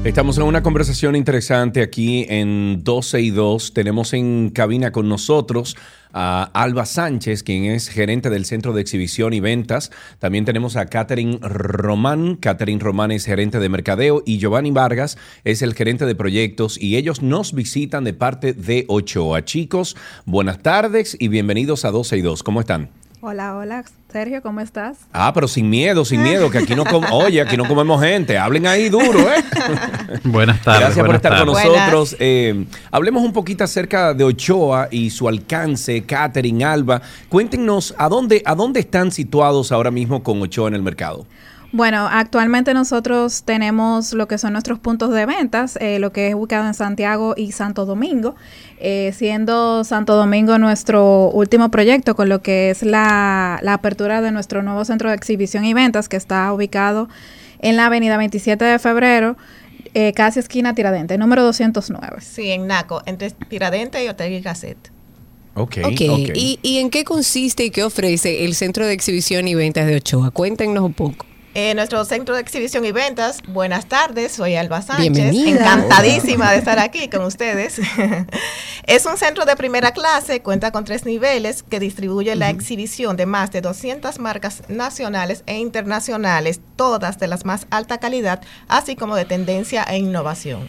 Estamos en una conversación interesante aquí en 12 y 2. Tenemos en cabina con nosotros a Alba Sánchez, quien es gerente del Centro de Exhibición y Ventas. También tenemos a Catherine Román. Catherine Román es gerente de mercadeo y Giovanni Vargas es el gerente de proyectos y ellos nos visitan de parte de Ochoa. Chicos, buenas tardes y bienvenidos a 12 y 2. ¿Cómo están? Hola, hola, Sergio, ¿cómo estás? Ah, pero sin miedo, sin miedo, que aquí no com- oye, aquí no comemos gente. Hablen ahí duro, ¿eh? Buenas tardes. Gracias por estar con nosotros. Eh, hablemos un poquito acerca de Ochoa y su alcance, Catherine, Alba. Cuéntenos a dónde, a dónde están situados ahora mismo con Ochoa en el mercado. Bueno, actualmente nosotros tenemos lo que son nuestros puntos de ventas, eh, lo que es ubicado en Santiago y Santo Domingo, eh, siendo Santo Domingo nuestro último proyecto con lo que es la, la apertura de nuestro nuevo centro de exhibición y ventas que está ubicado en la avenida 27 de febrero, eh, casi esquina Tiradente, número 209. Sí, en Naco, entre Tiradente y Hotel y Gasset. Ok, Ok, ¿Y, y en qué consiste y qué ofrece el Centro de Exhibición y Ventas de Ochoa? Cuéntenos un poco. Eh, nuestro centro de exhibición y ventas, buenas tardes, soy Alba Sánchez, Bienvenida. encantadísima de estar aquí con ustedes. es un centro de primera clase, cuenta con tres niveles que distribuye la exhibición de más de 200 marcas nacionales e internacionales, todas de las más alta calidad, así como de tendencia e innovación.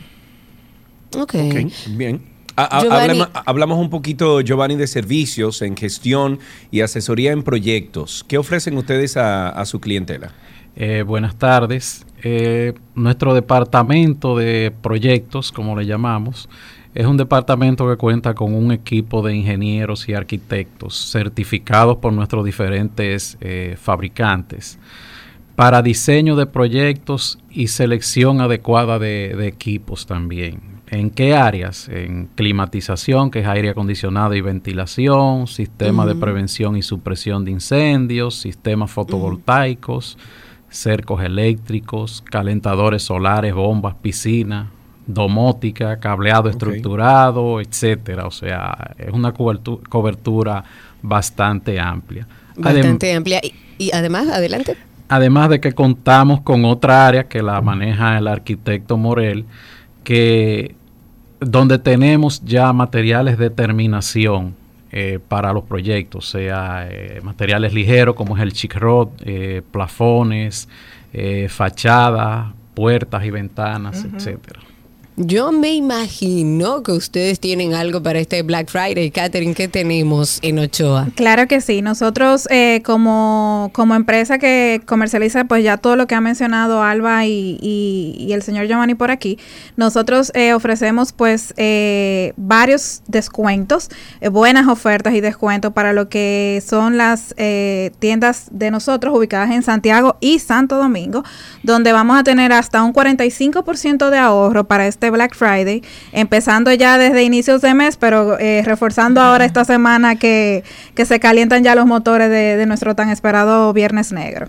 Ok. Ok, bien. Hablamos un poquito, Giovanni, de servicios en gestión y asesoría en proyectos. ¿Qué ofrecen ustedes a, a su clientela? Eh, buenas tardes. Eh, nuestro departamento de proyectos, como le llamamos, es un departamento que cuenta con un equipo de ingenieros y arquitectos certificados por nuestros diferentes eh, fabricantes para diseño de proyectos y selección adecuada de, de equipos también. ¿En qué áreas? En climatización, que es aire acondicionado y ventilación, sistema de prevención y supresión de incendios, sistemas fotovoltaicos, cercos eléctricos, calentadores solares, bombas, piscina, domótica, cableado estructurado, etcétera. O sea, es una cobertu- cobertura bastante amplia. Adem- Bastante amplia. Y, y además, adelante. Además de que contamos con otra área que la maneja el arquitecto Morel, que donde tenemos ya materiales de terminación eh, para los proyectos, sea eh, materiales ligeros como es el chic rod, eh, plafones, eh, fachada, puertas y ventanas, Ujú. etcétera. Yo me imagino que ustedes tienen algo para este Black Friday. Catherine, ¿qué tenemos en Ochoa? Claro que sí. Nosotros eh, como, como empresa que comercializa pues ya todo lo que ha mencionado Alba y, el señor Giovanni por aquí, nosotros eh, ofrecemos pues eh, varios descuentos, eh, buenas ofertas y descuentos para lo que son las eh, tiendas de nosotros ubicadas en Santiago y Santo Domingo, donde vamos a tener hasta un 45% de ahorro para este Black Friday, empezando ya desde inicios de mes, pero eh, reforzando ahora esta semana que, que se calientan ya los motores de, de nuestro tan esperado Viernes Negro.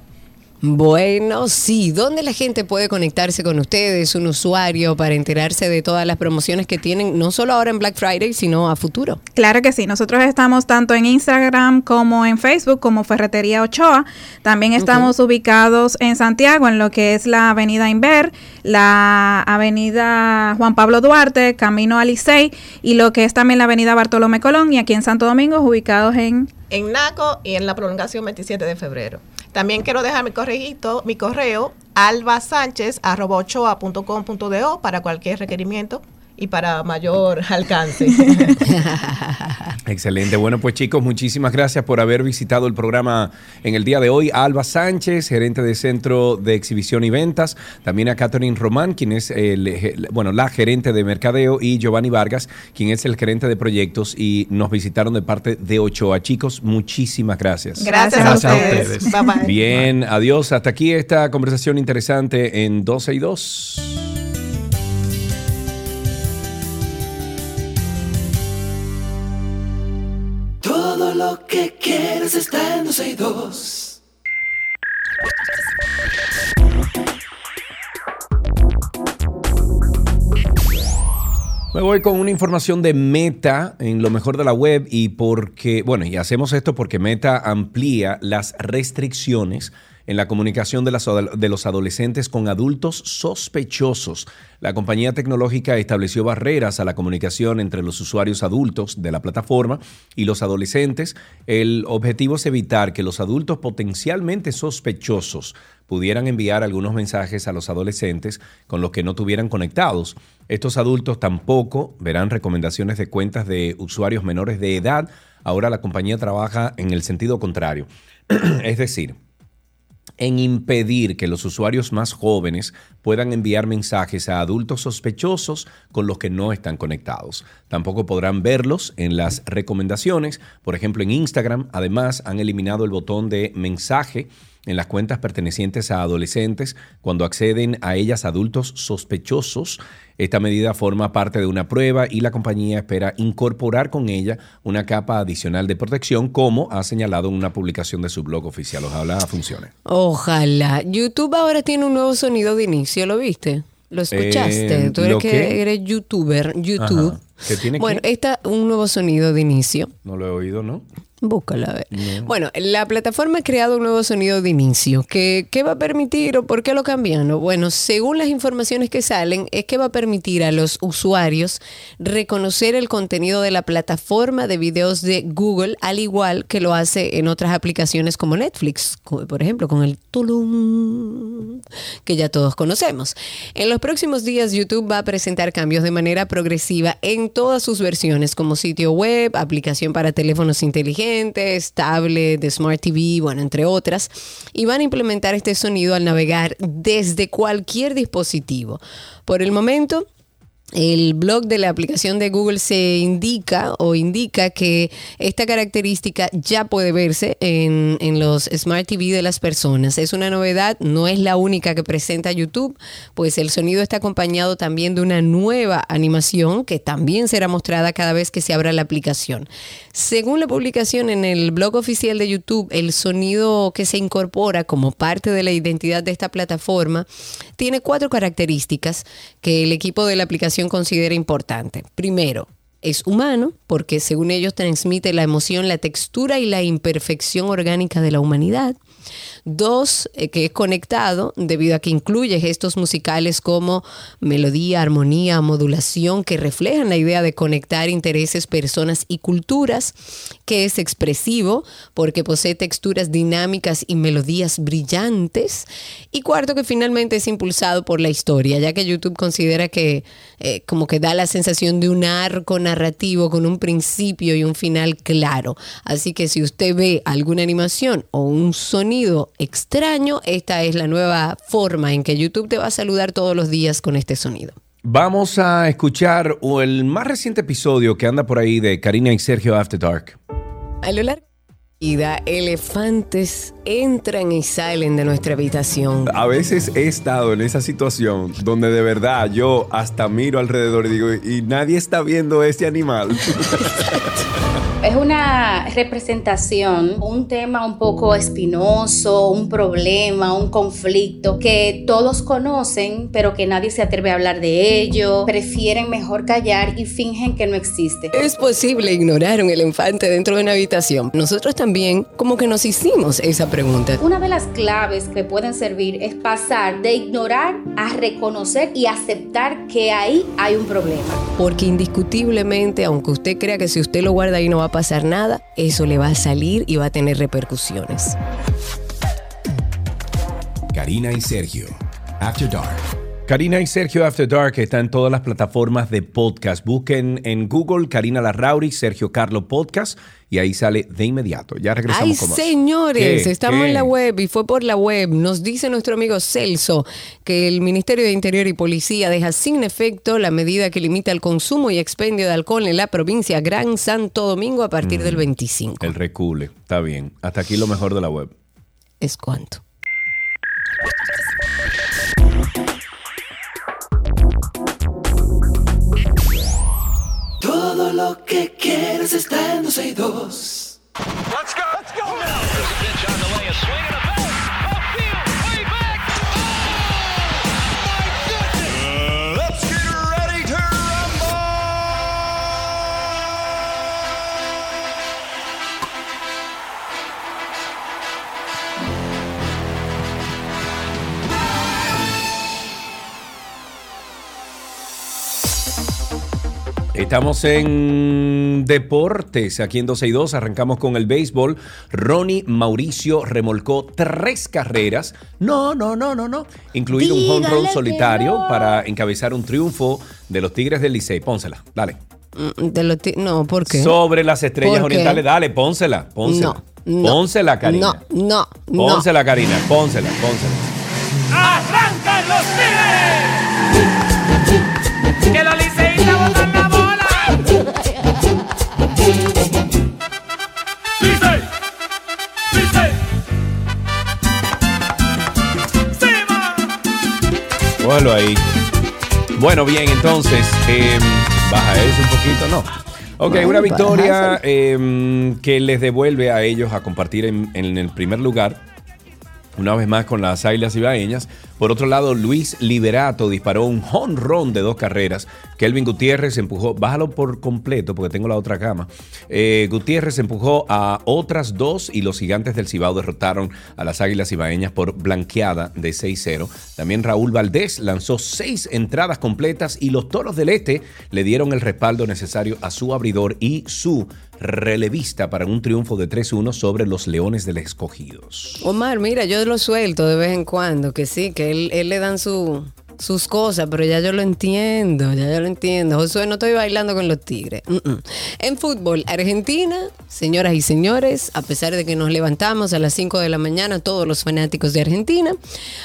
Bueno, sí. ¿Dónde la gente puede conectarse con ustedes, un usuario, para enterarse de todas las promociones que tienen, no solo ahora en Black Friday, sino a futuro? Claro que sí, nosotros estamos tanto en Instagram como en Facebook como Ferretería Ochoa. También estamos ubicados en Santiago, en lo que es la Avenida Inver, la Avenida Juan Pablo Duarte, Camino a Licey y lo que es también la Avenida Bartolomé Colón y aquí en Santo Domingo ubicados en en Naco y en la prolongación 27 de febrero. También quiero dejar mi correjito, mi correo albasánchez@ochoa.com.do para cualquier requerimiento y para mayor alcance. Excelente. Bueno, pues chicos, muchísimas gracias por haber visitado el programa en el día de hoy. A Alba Sánchez, gerente de Centro de Exhibición y Ventas. También a Catherine Román, quien es el, bueno, la gerente de Mercadeo. Y Giovanni Vargas, quien es el gerente de proyectos. Y nos visitaron de parte de Ochoa. Chicos, muchísimas gracias. Gracias, a ustedes. Bye bye. Bien, adiós. Hasta aquí esta conversación interesante en 12 y 2. Que quieres está en 12 y 2. Me voy con una información de Meta en lo mejor de la web y porque, bueno, y hacemos esto porque Meta amplía las restricciones en la comunicación de, los adolescentes con adultos sospechosos. La compañía tecnológica estableció barreras a la comunicación entre los usuarios adultos de la plataforma y los adolescentes. El objetivo es evitar que los adultos potencialmente sospechosos pudieran enviar algunos mensajes a los adolescentes con los que no tuvieran conectados. Estos adultos tampoco verán recomendaciones de cuentas de usuarios menores de edad. Ahora la compañía trabaja en el sentido contrario. es decir, en impedir que los usuarios más jóvenes puedan enviar mensajes a adultos sospechosos con los que no están conectados. Tampoco podrán verlos en las recomendaciones. Por ejemplo, en Instagram, además, han eliminado el botón de mensaje en las cuentas pertenecientes a adolescentes cuando acceden a ellas adultos sospechosos. Esta medida forma parte de una prueba y la compañía espera incorporar con ella una capa adicional de protección, como ha señalado en una publicación de su blog oficial. Ojalá funcione. Ojalá. YouTube ahora tiene un nuevo sonido de inicio, ¿lo viste? ¿Lo escuchaste? Eh, Tú eres ¿lo que eres youtuber, YouTube. Ajá. ¿Qué tiene Bueno, está un nuevo sonido de inicio. No lo he oído, ¿no? Búscala a ver. Bueno, la plataforma ha creado un nuevo sonido de inicio. ¿Qué, qué va a permitir o por qué lo cambiaron? Bueno, según las informaciones que salen, es que va a permitir a los usuarios reconocer el contenido de la plataforma de videos de Google, al igual que lo hace en otras aplicaciones como Netflix, por ejemplo, con el tulum, que ya todos conocemos. En los próximos días, YouTube va a presentar cambios de manera progresiva en todas sus versiones, como sitio web, aplicación para teléfonos inteligentes, tablet, Smart TV, bueno, entre otras, y van a implementar este sonido al navegar desde cualquier dispositivo. Por el momento, el blog de la aplicación de Google se indica o indica que esta característica ya puede verse en, en los Smart TV de las personas. Es una novedad, no es la única que presenta YouTube, pues el sonido está acompañado también de una nueva animación que también será mostrada cada vez que se abra la aplicación. Según la publicación en el blog oficial de YouTube, el sonido que se incorpora como parte de la identidad de esta plataforma tiene cuatro características que el equipo de la aplicación considera importante. Primero, es humano porque según ellos transmite la emoción, la textura y la imperfección orgánica de la humanidad. Dos, eh, que es conectado debido a que incluye gestos musicales como melodía, armonía, modulación, que reflejan la idea de conectar intereses, personas y culturas, que es expresivo porque posee texturas dinámicas y melodías brillantes. Y cuarto, que finalmente es impulsado por la historia, ya que YouTube considera que eh, como que da la sensación de un arco narrativo con un principio y un final claro. Así que si usted ve alguna animación o un sonido extraño, esta es la nueva forma en que YouTube te va a saludar todos los días con este sonido. Vamos a escuchar el más reciente episodio que anda por ahí de Karina y Sergio After Dark. A lo largo de la vida, elefantes entran y salen de nuestra habitación. A veces he estado en esa situación donde de verdad yo hasta miro alrededor y digo, y nadie está viendo este animal. Es una representación, un tema un poco espinoso, un problema, un conflicto que todos conocen, pero que nadie se atreve a hablar de ello. Prefieren mejor callar y fingen que no existe. Es posible ignorar un elefante dentro de una habitación. Nosotros también como que nos hicimos esa pregunta. Una de las claves que pueden servir es pasar de ignorar a reconocer y aceptar que ahí hay un problema. Porque indiscutiblemente, aunque usted crea que si usted lo guarda ahí no va a pasar nada, eso le va a salir y va a tener repercusiones. Karina y Sergio. After Dark. Karina y Sergio After Dark está en todas las plataformas de podcast. Busquen en Google Karina Larrauri, Sergio Carlo Podcast y ahí sale de inmediato. Ya regresamos Ay, con más. señores, ¿Qué? estamos ¿Qué? en la web y fue por la web. Nos dice nuestro amigo Celso que el Ministerio de Interior y Policía deja sin efecto la medida que limita el consumo y expendio de alcohol en la provincia Gran Santo Domingo a partir Mm. del 25. El recule. Está bien. Hasta aquí lo mejor de la web. ¿Es cuánto? Todo lo que quieres está en 12 y 2. Let's go, let's go Let's Estamos en deportes, aquí en 12 y 2. Arrancamos con el béisbol. Ronnie Mauricio remolcó tres carreras. No, no, no, no, no. Incluido un home run solitario no. para encabezar un triunfo de los Tigres del Licey. Pónsela, dale. Mm, de los no, ¿por qué? Sobre las estrellas orientales, dale, pónsela, pónsela. No, no, pónsela, Karina. No, no, no. Pónsela, Karina, pónsela, pónsela. ¡Arrancan los tigres! ¡Que los Cógelo ahí. Bueno, bien, entonces, eh, baja eso un poquito, no. Ok, Bueno, una victoria eh, que les devuelve a ellos a compartir en, en el primer lugar, una vez más con las Águilas Ibaeñas. Por otro lado, Luis Liberato disparó un honrón de dos carreras. Kelvin Gutiérrez empujó, bájalo por completo porque tengo la otra cama. Eh, Gutiérrez empujó a otras dos y los gigantes del Cibao derrotaron a las Águilas Ibaeñas por blanqueada de 6-0. También Raúl Valdés lanzó seis entradas completas y los Toros del Este le dieron el respaldo necesario a su abridor y su relevista para un triunfo de 3-1 sobre los Leones del Escogidos. Omar, mira, yo lo suelto de vez en cuando, que sí, que él, él le dan su, sus cosas, pero ya yo lo entiendo, ya yo lo entiendo. Josué, no estoy bailando con los tigres. En fútbol, Argentina, señoras y señores, a pesar de que nos levantamos a las 5 de la mañana, todos los fanáticos de Argentina,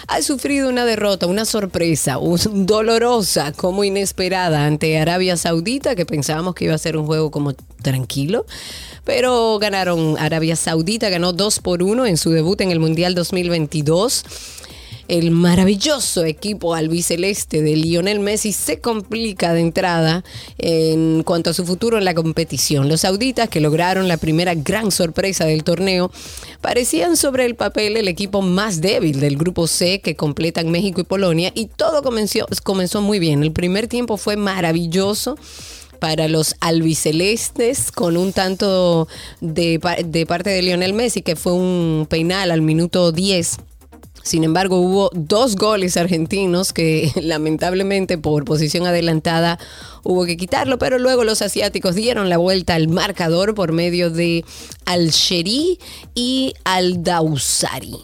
ha sufrido una derrota, una sorpresa, un- dolorosa, como inesperada ante Arabia Saudita, que pensábamos que iba a ser un juego como tranquilo. Pero ganaron Arabia Saudita, ganó 2 por 1 en su debut en el Mundial 2022. El maravilloso equipo albiceleste de Lionel Messi se complica de entrada en cuanto a su futuro en la competición. Los sauditas, que lograron la primera gran sorpresa del torneo, parecían sobre el papel el equipo más débil del grupo C que completan México y Polonia y todo comenzó, comenzó muy bien. El primer tiempo fue maravilloso para los albicelestes con un tanto de, de parte de Lionel Messi, que fue un penal al minuto 10. Sin embargo, hubo dos goles argentinos que lamentablemente por posición adelantada hubo que quitarlo, pero luego los asiáticos dieron la vuelta al marcador por medio de Al-Sheri y Al-Dawsari.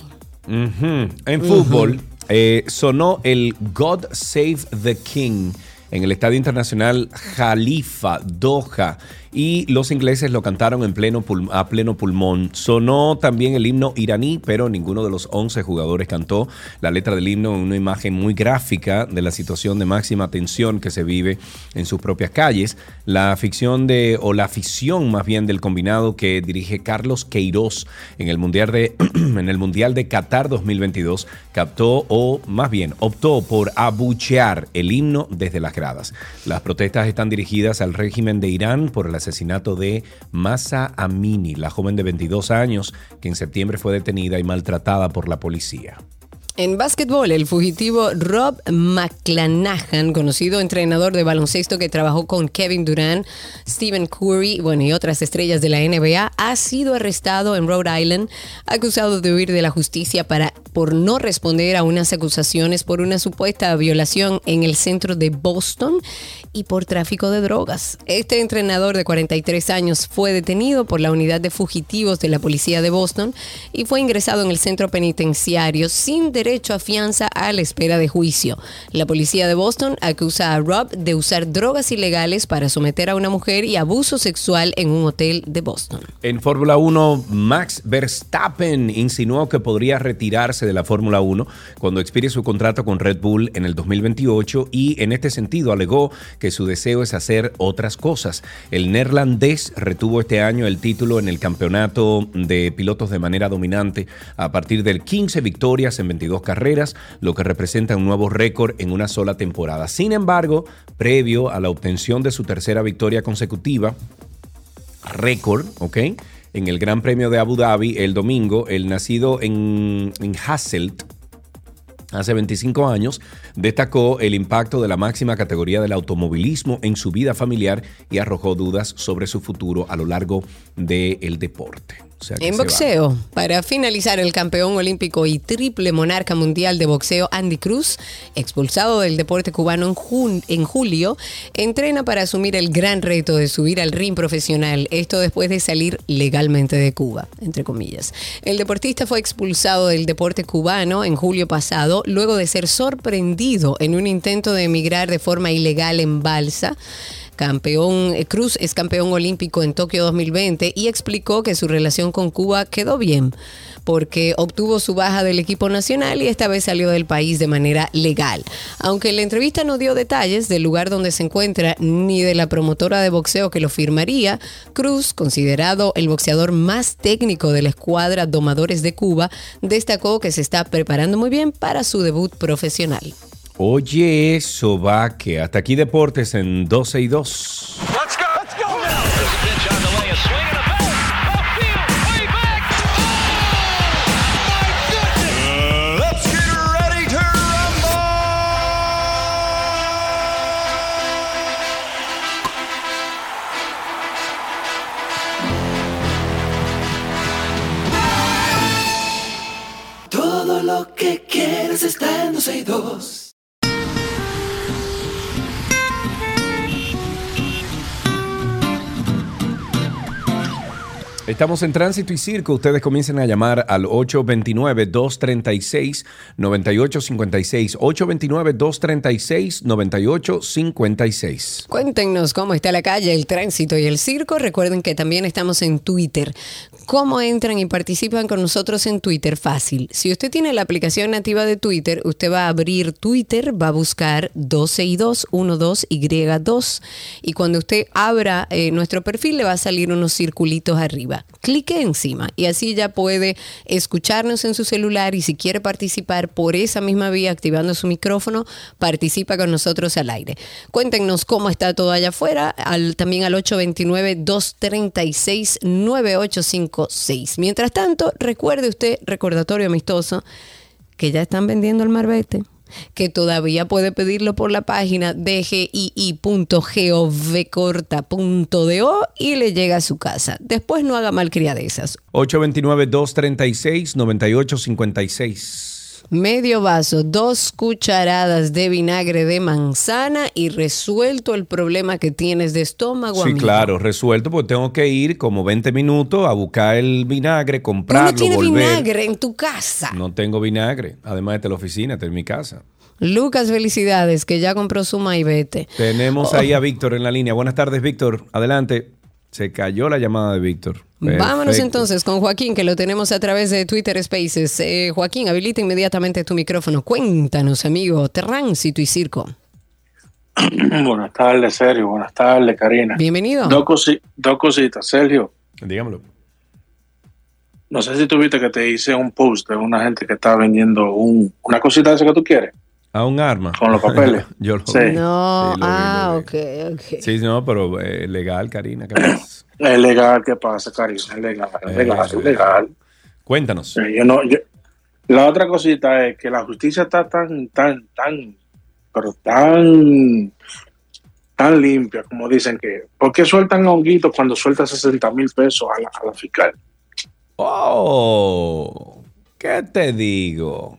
Ujú. En fútbol eh, sonó el God Save the King en el Estadio Internacional Jalifa, Doha. Y los ingleses lo cantaron a pleno pulmón. Sonó también el himno iraní, pero ninguno de los 11 jugadores cantó la letra del himno en una imagen muy gráfica de la situación de máxima tensión que se vive en sus propias calles. La ficción de, o la afición más bien del combinado que dirige Carlos Queiroz en el Mundial de, en el mundial de Qatar 2022 captó o más bien optó por abuchear el himno desde las gradas. Las protestas están dirigidas al régimen de Irán por el asesinato de Masa Amini, la joven de 22 años que en septiembre fue detenida y maltratada por la policía. En básquetbol, el fugitivo Rob McClanahan, conocido entrenador de baloncesto que trabajó con Kevin Durant, Stephen Curry bueno, y otras estrellas de la NBA, ha sido arrestado en Rhode Island, acusado de huir de la justicia para, por no responder a unas acusaciones por una supuesta violación en el centro de Boston y por tráfico de drogas. Este entrenador de 43 años fue detenido por la unidad de fugitivos de la policía de Boston y fue ingresado en el centro penitenciario sin derecho a fianza a la espera de juicio. La policía de Boston acusa a Rob de usar drogas ilegales para someter a una mujer y abuso sexual en un hotel de Boston. En Fórmula 1, Max Verstappen insinuó que podría retirarse de la Fórmula 1 cuando expire su contrato con Red Bull en el 2028 y en este sentido alegó que su deseo es hacer otras cosas. El neerlandés retuvo este año el título en el campeonato de pilotos de manera dominante a partir de 15 victorias en 22 carreras, lo que representa un nuevo récord en una sola temporada. Sin embargo, previo a la obtención de su tercera victoria consecutiva, récord, ¿ok? En el Gran Premio de Abu Dhabi el domingo, el nacido en, Hasselt, hace 25 años, destacó el impacto de la máxima categoría del automovilismo en su vida familiar y arrojó dudas sobre su futuro a lo largo del deporte. O sea que En boxeo, para finalizar, el campeón olímpico y triple monarca mundial de boxeo Andy Cruz, expulsado del deporte cubano en, jun- en julio, entrena para asumir el gran reto de subir al ring profesional, esto después de salir legalmente de Cuba, entre comillas. El deportista fue expulsado del deporte cubano en julio pasado, luego de ser sorprendido en un intento de emigrar de forma ilegal en balsa. Campeón, eh, Cruz es campeón olímpico en Tokio 2020 y explicó que su relación con Cuba quedó bien porque obtuvo su baja del equipo nacional y esta vez salió del país de manera legal. Aunque la entrevista no dio detalles del lugar donde se encuentra ni de la promotora de boxeo que lo firmaría, Cruz, considerado el boxeador más técnico de la escuadra Domadores de Cuba, destacó que se está preparando muy bien para su debut profesional. Oye, eso va que hasta aquí deportes en 12 y 2. Let's go. Let's go now. There's a pitch on the way. A swing and a belt. Upfield. Way back. Oh, my goodness. Let's get ready to rumble. Todo lo que quieres está en 12 y 2. Estamos en Tránsito y Circo. Ustedes comiencen a llamar al 829-236-9856. 829-236-9856. Cuéntenos cómo está la calle, el tránsito y el circo. Recuerden que también estamos en Twitter. ¿Cómo entran y participan con nosotros en Twitter? Fácil. Si usted tiene la aplicación nativa de Twitter, usted va a abrir Twitter, va a buscar 12 y 2, 1, 2, Y2. Y cuando usted abra eh, nuestro perfil, le va a salir unos circulitos arriba. Clique encima y así ya puede escucharnos en su celular y si quiere participar por esa misma vía activando su micrófono, participa con nosotros al aire. Cuéntenos cómo está todo allá afuera, al, también al 829-236-9856. Mientras tanto, recuerde usted, recordatorio amistoso, que ya están vendiendo el marbete. Que todavía puede pedirlo por la página dgii.govcorta.do y le llega a su casa. Después no haga malcriadezas. 829-236-9856. Medio vaso, dos cucharadas de vinagre de manzana y resuelto el problema que tienes de estómago. Sí, amigo. claro, resuelto, porque tengo que ir como 20 minutos a buscar el vinagre, Tú no comprarlo, tienes vinagre en tu casa. No tengo vinagre, además de la oficina, está en mi casa. Lucas, felicidades, que ya compró su maibete. Tenemos Oh. ahí a Víctor en la línea. Buenas tardes, Víctor. Adelante. Se cayó la llamada de Víctor. Vámonos entonces con Joaquín, que lo tenemos a través de Twitter Spaces. Eh, Joaquín, habilita inmediatamente tu micrófono. Cuéntanos, amigo, tránsito y circo. Buenas tardes, Sergio. Buenas tardes, Karina. Bienvenido. Dos, cosi- dos cositas, Sergio. Dígamelo. No sé si tuviste que te hice un post de una gente que está vendiendo un, una cosita de esa que tú quieres. A un arma. Con los papeles. Yo lo Sí. vi. No, Sí, lo vi, ah, ok, ok. Sí, no, pero eh, legal, Karina. ¿qué pasa? Es legal, ¿qué pasa, Karina? Es legal, es legal, es legal. Cuéntanos. Sí, yo no, yo- la otra cosita es que la justicia está tan, tan, tan, pero tan, tan limpia, como dicen que. ¿Por qué sueltan a Honguito cuando suelta 60 mil pesos a la, a la fiscal? Oh, ¿qué te digo?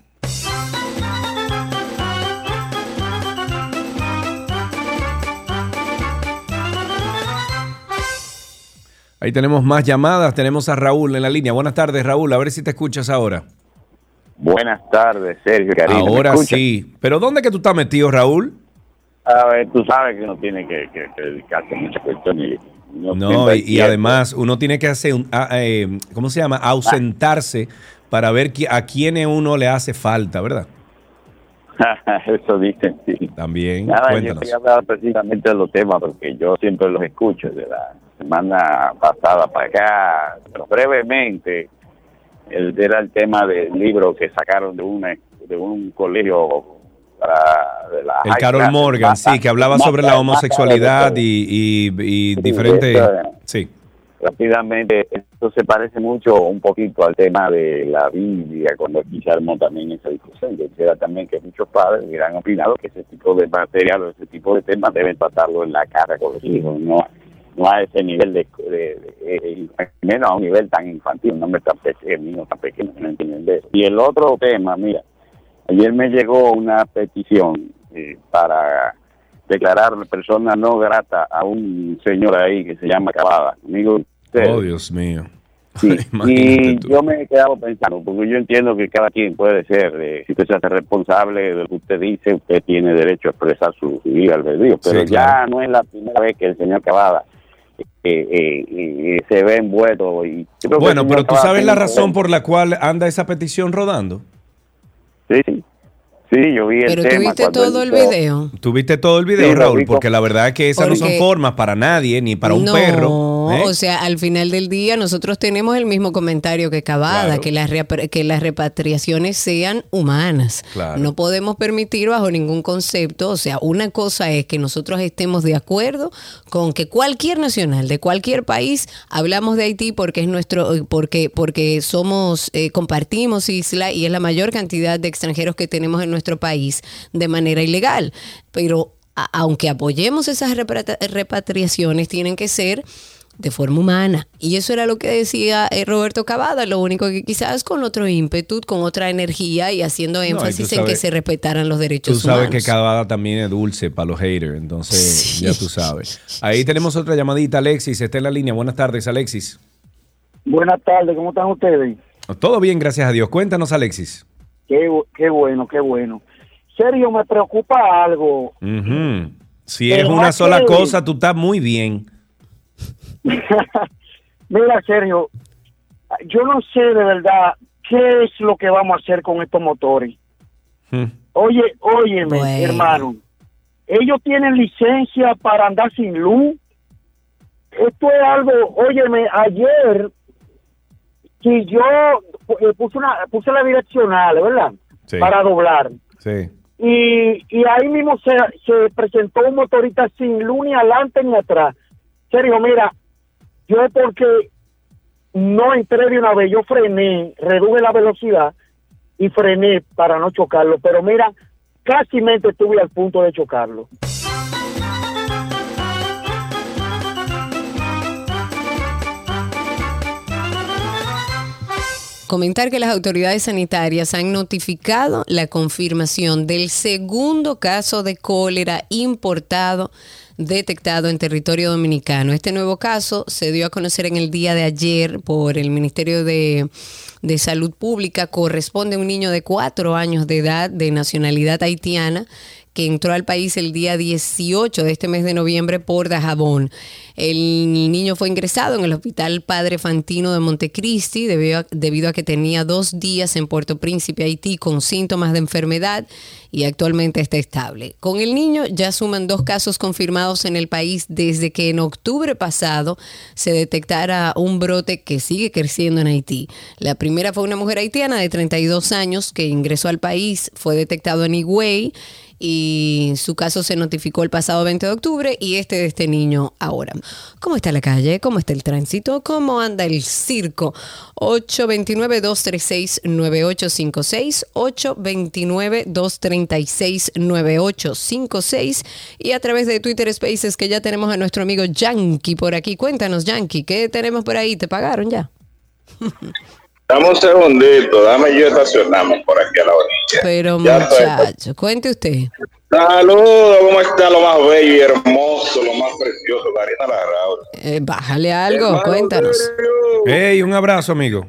Ahí tenemos más llamadas. Tenemos a Raúl en la línea. Buenas tardes, Raúl. A ver si te escuchas ahora. Buenas tardes, Sergio Karina. ¿me ahora sí. ¿Pero dónde que tú estás metido, Raúl? A ver, tú sabes que uno tiene que, que- que dedicarse a muchas cuestiones. No, y, además uno tiene que hacer, un, ah, eh, ¿cómo se llama? Ausentarse para ver a quién uno le hace falta, ¿verdad? Eso dicen, sí. También, Nada, yo cuéntanos. quería hablar precisamente de los temas porque yo siempre los escucho de la semana pasada para acá, pero brevemente, el, era el tema del libro que sacaron de, una, de un colegio para de la El Carol Morgan, sí, que hablaba sobre la homosexualidad y, y, y Sí, diferentes... Sí. rápidamente, esto se parece mucho un poquito al tema de la Biblia, cuando aquí se armó también esa discusión, que era también que muchos padres hubieran opinado que ese tipo de material o ese tipo de temas deben tratarlo en la cara con los hijos, no, no a ese nivel de, menos a un nivel tan infantil, un hombre tan pequeño, tan pequeños que no entienden de eso. Y el otro tema, mira, ayer me llegó una petición eh, para declarar persona no grata a un señor ahí que se llama Cavada, amigo. Oh, Dios mío. Sí, y tú. yo me he quedado pensando, porque yo entiendo que cada quien puede ser, eh, si usted se hace responsable de lo que usted dice, usted tiene derecho a expresar su, vida albedrío, pero Sí, ya no es la primera vez que el señor Cavada eh, eh, eh, se ve envuelto. Y Bueno, pero tú sabes la razón por la cual anda esa petición rodando. Sí, sí. Sí, yo vi el Pero tema. tuviste cuando todo el video. ¿Tuviste todo el video, Sí, Raúl? Porque la verdad es que esas no son formas para nadie, ni para un no, perro. ¿eh? o sea, al final del día nosotros tenemos el mismo comentario que Cavada, Claro. que, las que las repatriaciones sean humanas. Claro. No podemos permitir bajo ningún concepto, o sea, una cosa es que nosotros estemos de acuerdo con que cualquier nacional de cualquier país, hablamos de Haití porque es nuestro, porque, porque somos, eh, compartimos isla y es la mayor cantidad de extranjeros que tenemos en nuestro país de manera ilegal. Pero a- aunque apoyemos esas repatriaciones, tienen que ser de forma humana. Y eso era lo que decía eh, Roberto Cavada, lo único que quizás con otro ímpetu, con otra energía y haciendo y tú énfasis en que sabes- se respetaran los Tú derechos sabes humanos. que Cavada también es dulce para los haters, entonces ya tú sabes. Ahí tenemos otra llamadita, Alexis, está en la línea. Buenas tardes, Alexis. Buenas tardes, ¿cómo están ustedes? Todo bien, gracias a Dios. Cuéntanos, Alexis. Qué, bu- qué bueno, qué bueno. Sergio, me preocupa algo. Si es una sola cosa, tú estás muy bien. Mira, Sergio, yo no sé de verdad qué es lo que vamos a hacer con estos motores. Hmm. Oye, óyeme, Bueno. hermano. Ellos tienen licencia para andar sin luz. Esto es algo, óyeme, ayer si yo eh, puse una puse la direccional, ¿verdad? Sí. Para doblar. Sí. y, y ahí mismo se, se presentó un motorista sin luz ni adelante ni atrás. Serio, mira, yo porque no entré de una vez, yo frené, reduje la velocidad y frené para no chocarlo, pero mira, casi estuve al punto de chocarlo. Comentar que las autoridades sanitarias han notificado la confirmación del segundo caso de cólera importado detectado en territorio dominicano. Este nuevo caso se dio a conocer en el día de ayer por el Ministerio de, de Salud Pública. Corresponde a un niño de cuatro años de edad de nacionalidad haitiana que entró al país el día 18 de este mes de noviembre por Dajabón. El niño fue ingresado en el Hospital Padre Fantino de Montecristi debido a, debido a que tenía dos días en Puerto Príncipe, Haití, con síntomas de enfermedad y actualmente está estable. Con el niño ya suman dos casos confirmados en el país desde que en octubre pasado se detectara un brote que sigue creciendo en Haití. La primera fue una mujer haitiana de 32 años que ingresó al país, fue detectado en Higüey y su caso se notificó el pasado 20 de octubre y este de este niño ahora. ¿Cómo está la calle? ¿Cómo está el tránsito? ¿Cómo anda el circo? 829-236-9856, 829-236-9856 y a través de Twitter Spaces que ya tenemos a nuestro amigo Yankee por aquí. Cuéntanos, Yankee, ¿qué tenemos por ahí? ¿Te pagaron ya? Dame un segundito, dame yo estacionarme por aquí a la orilla. Pero Ya estoy. muchacho, cuente usted. Saludos, ¿cómo está lo más bello y hermoso, lo más precioso, Karina Larrauri? Eh, bájale algo, Hermano, cuéntanos. Hey, un abrazo, amigo.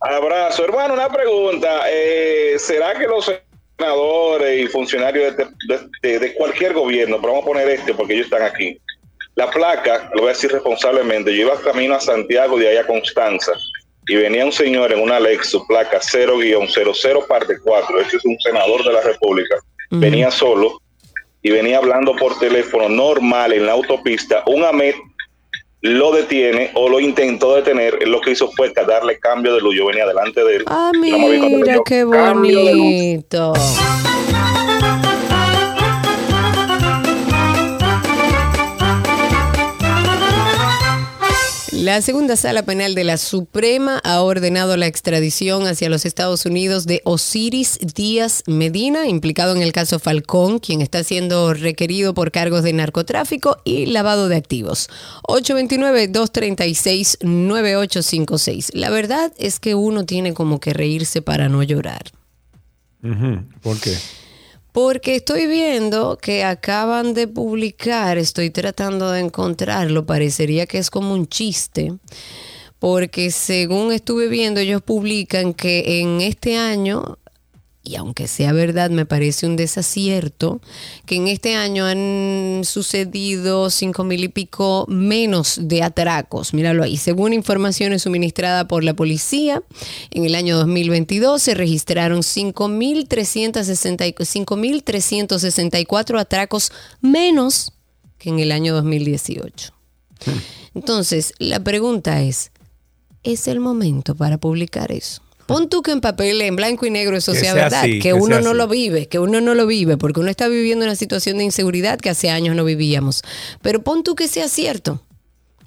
Abrazo. Hermano, una pregunta. eh, ¿Será que los senadores y funcionarios de, de- de- de cualquier gobierno, pero vamos a poner este porque ellos están aquí, la placa, lo voy a decir responsablemente, yo iba camino a Santiago de allá a Constanza y venía un señor en una Lexus, placa 0-00 parte 4, ese es un senador de la República, venía solo y venía hablando por teléfono normal en la autopista, un AMET lo detiene o lo intentó detener, lo que hizo fue darle cambio de luz. Yo venía delante de él. Ah, no me vi mira dio qué bonito. La segunda sala penal de la Suprema ha ordenado la extradición hacia los Estados Unidos de Osiris Díaz Medina, implicado en el caso Falcón, quien está siendo requerido por cargos de narcotráfico y lavado de activos. 829-236-9856. La verdad es que uno tiene como que reírse para no llorar. ¿Por qué? Porque estoy viendo que acaban de publicar, estoy tratando de encontrarlo, parecería que es como un chiste, porque según estuve viendo, ellos publican que en este año, y aunque sea verdad, me parece un desacierto, que en este año han sucedido cinco mil y pico menos de atracos. Míralo ahí. Según informaciones suministradas por la policía, en el año 2022 se registraron 5.360 5.364 atracos menos que en el año 2018. Entonces, la pregunta es, ¿es el momento para publicar eso? Pon tú que en papel, en blanco y negro, eso Que sea, sea verdad, así, que, que uno no así. lo vive, que uno no lo vive, porque uno está viviendo una situación de inseguridad que hace años no vivíamos. Pero pon tú que sea cierto.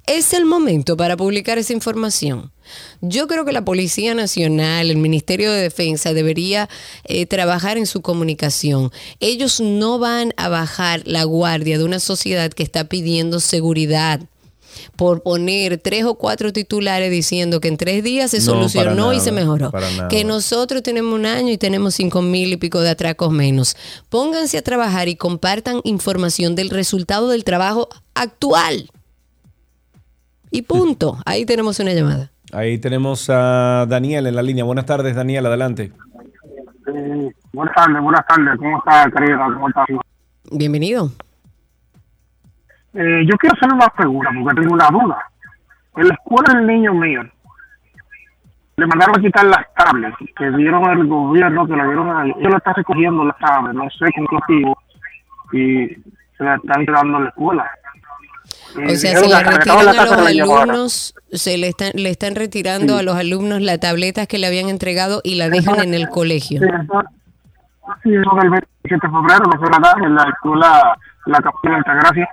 Es el momento para publicar esa información. Yo creo que la Policía Nacional, el Ministerio de Defensa debería eh, trabajar en su comunicación. Ellos no van a bajar la guardia de una sociedad que está pidiendo seguridad por poner tres o cuatro titulares diciendo que en tres días se No, solucionó y se mejoró. Que nosotros tenemos un año y tenemos cinco mil y pico de atracos menos. Pónganse a trabajar y compartan información del resultado del trabajo actual. Y punto. Ahí tenemos una llamada. Ahí tenemos a Daniel en la línea. Buenas tardes, Daniel, adelante. Eh, buenas tardes, buenas tardes. ¿Cómo está, Karina? ¿Cómo está? Bienvenido. Eh, yo quiero hacer una pregunta porque tengo una duda. En la escuela del niño mío le mandaron a quitar las tablets que dieron el gobierno, que le dieron a ellos. lo está recogiendo las tablets, no sé con qué motivo, y se la están quedando en la escuela. Eh, O sea, dijeron se le retiran a los alumnos, se le están, le están retirando Sí. a los alumnos las tabletas que le habían entregado y la dejan en el colegio. Sí, eso, sí, eso del 27 de febrero no se la dan en la escuela La Capilla de Altagracia.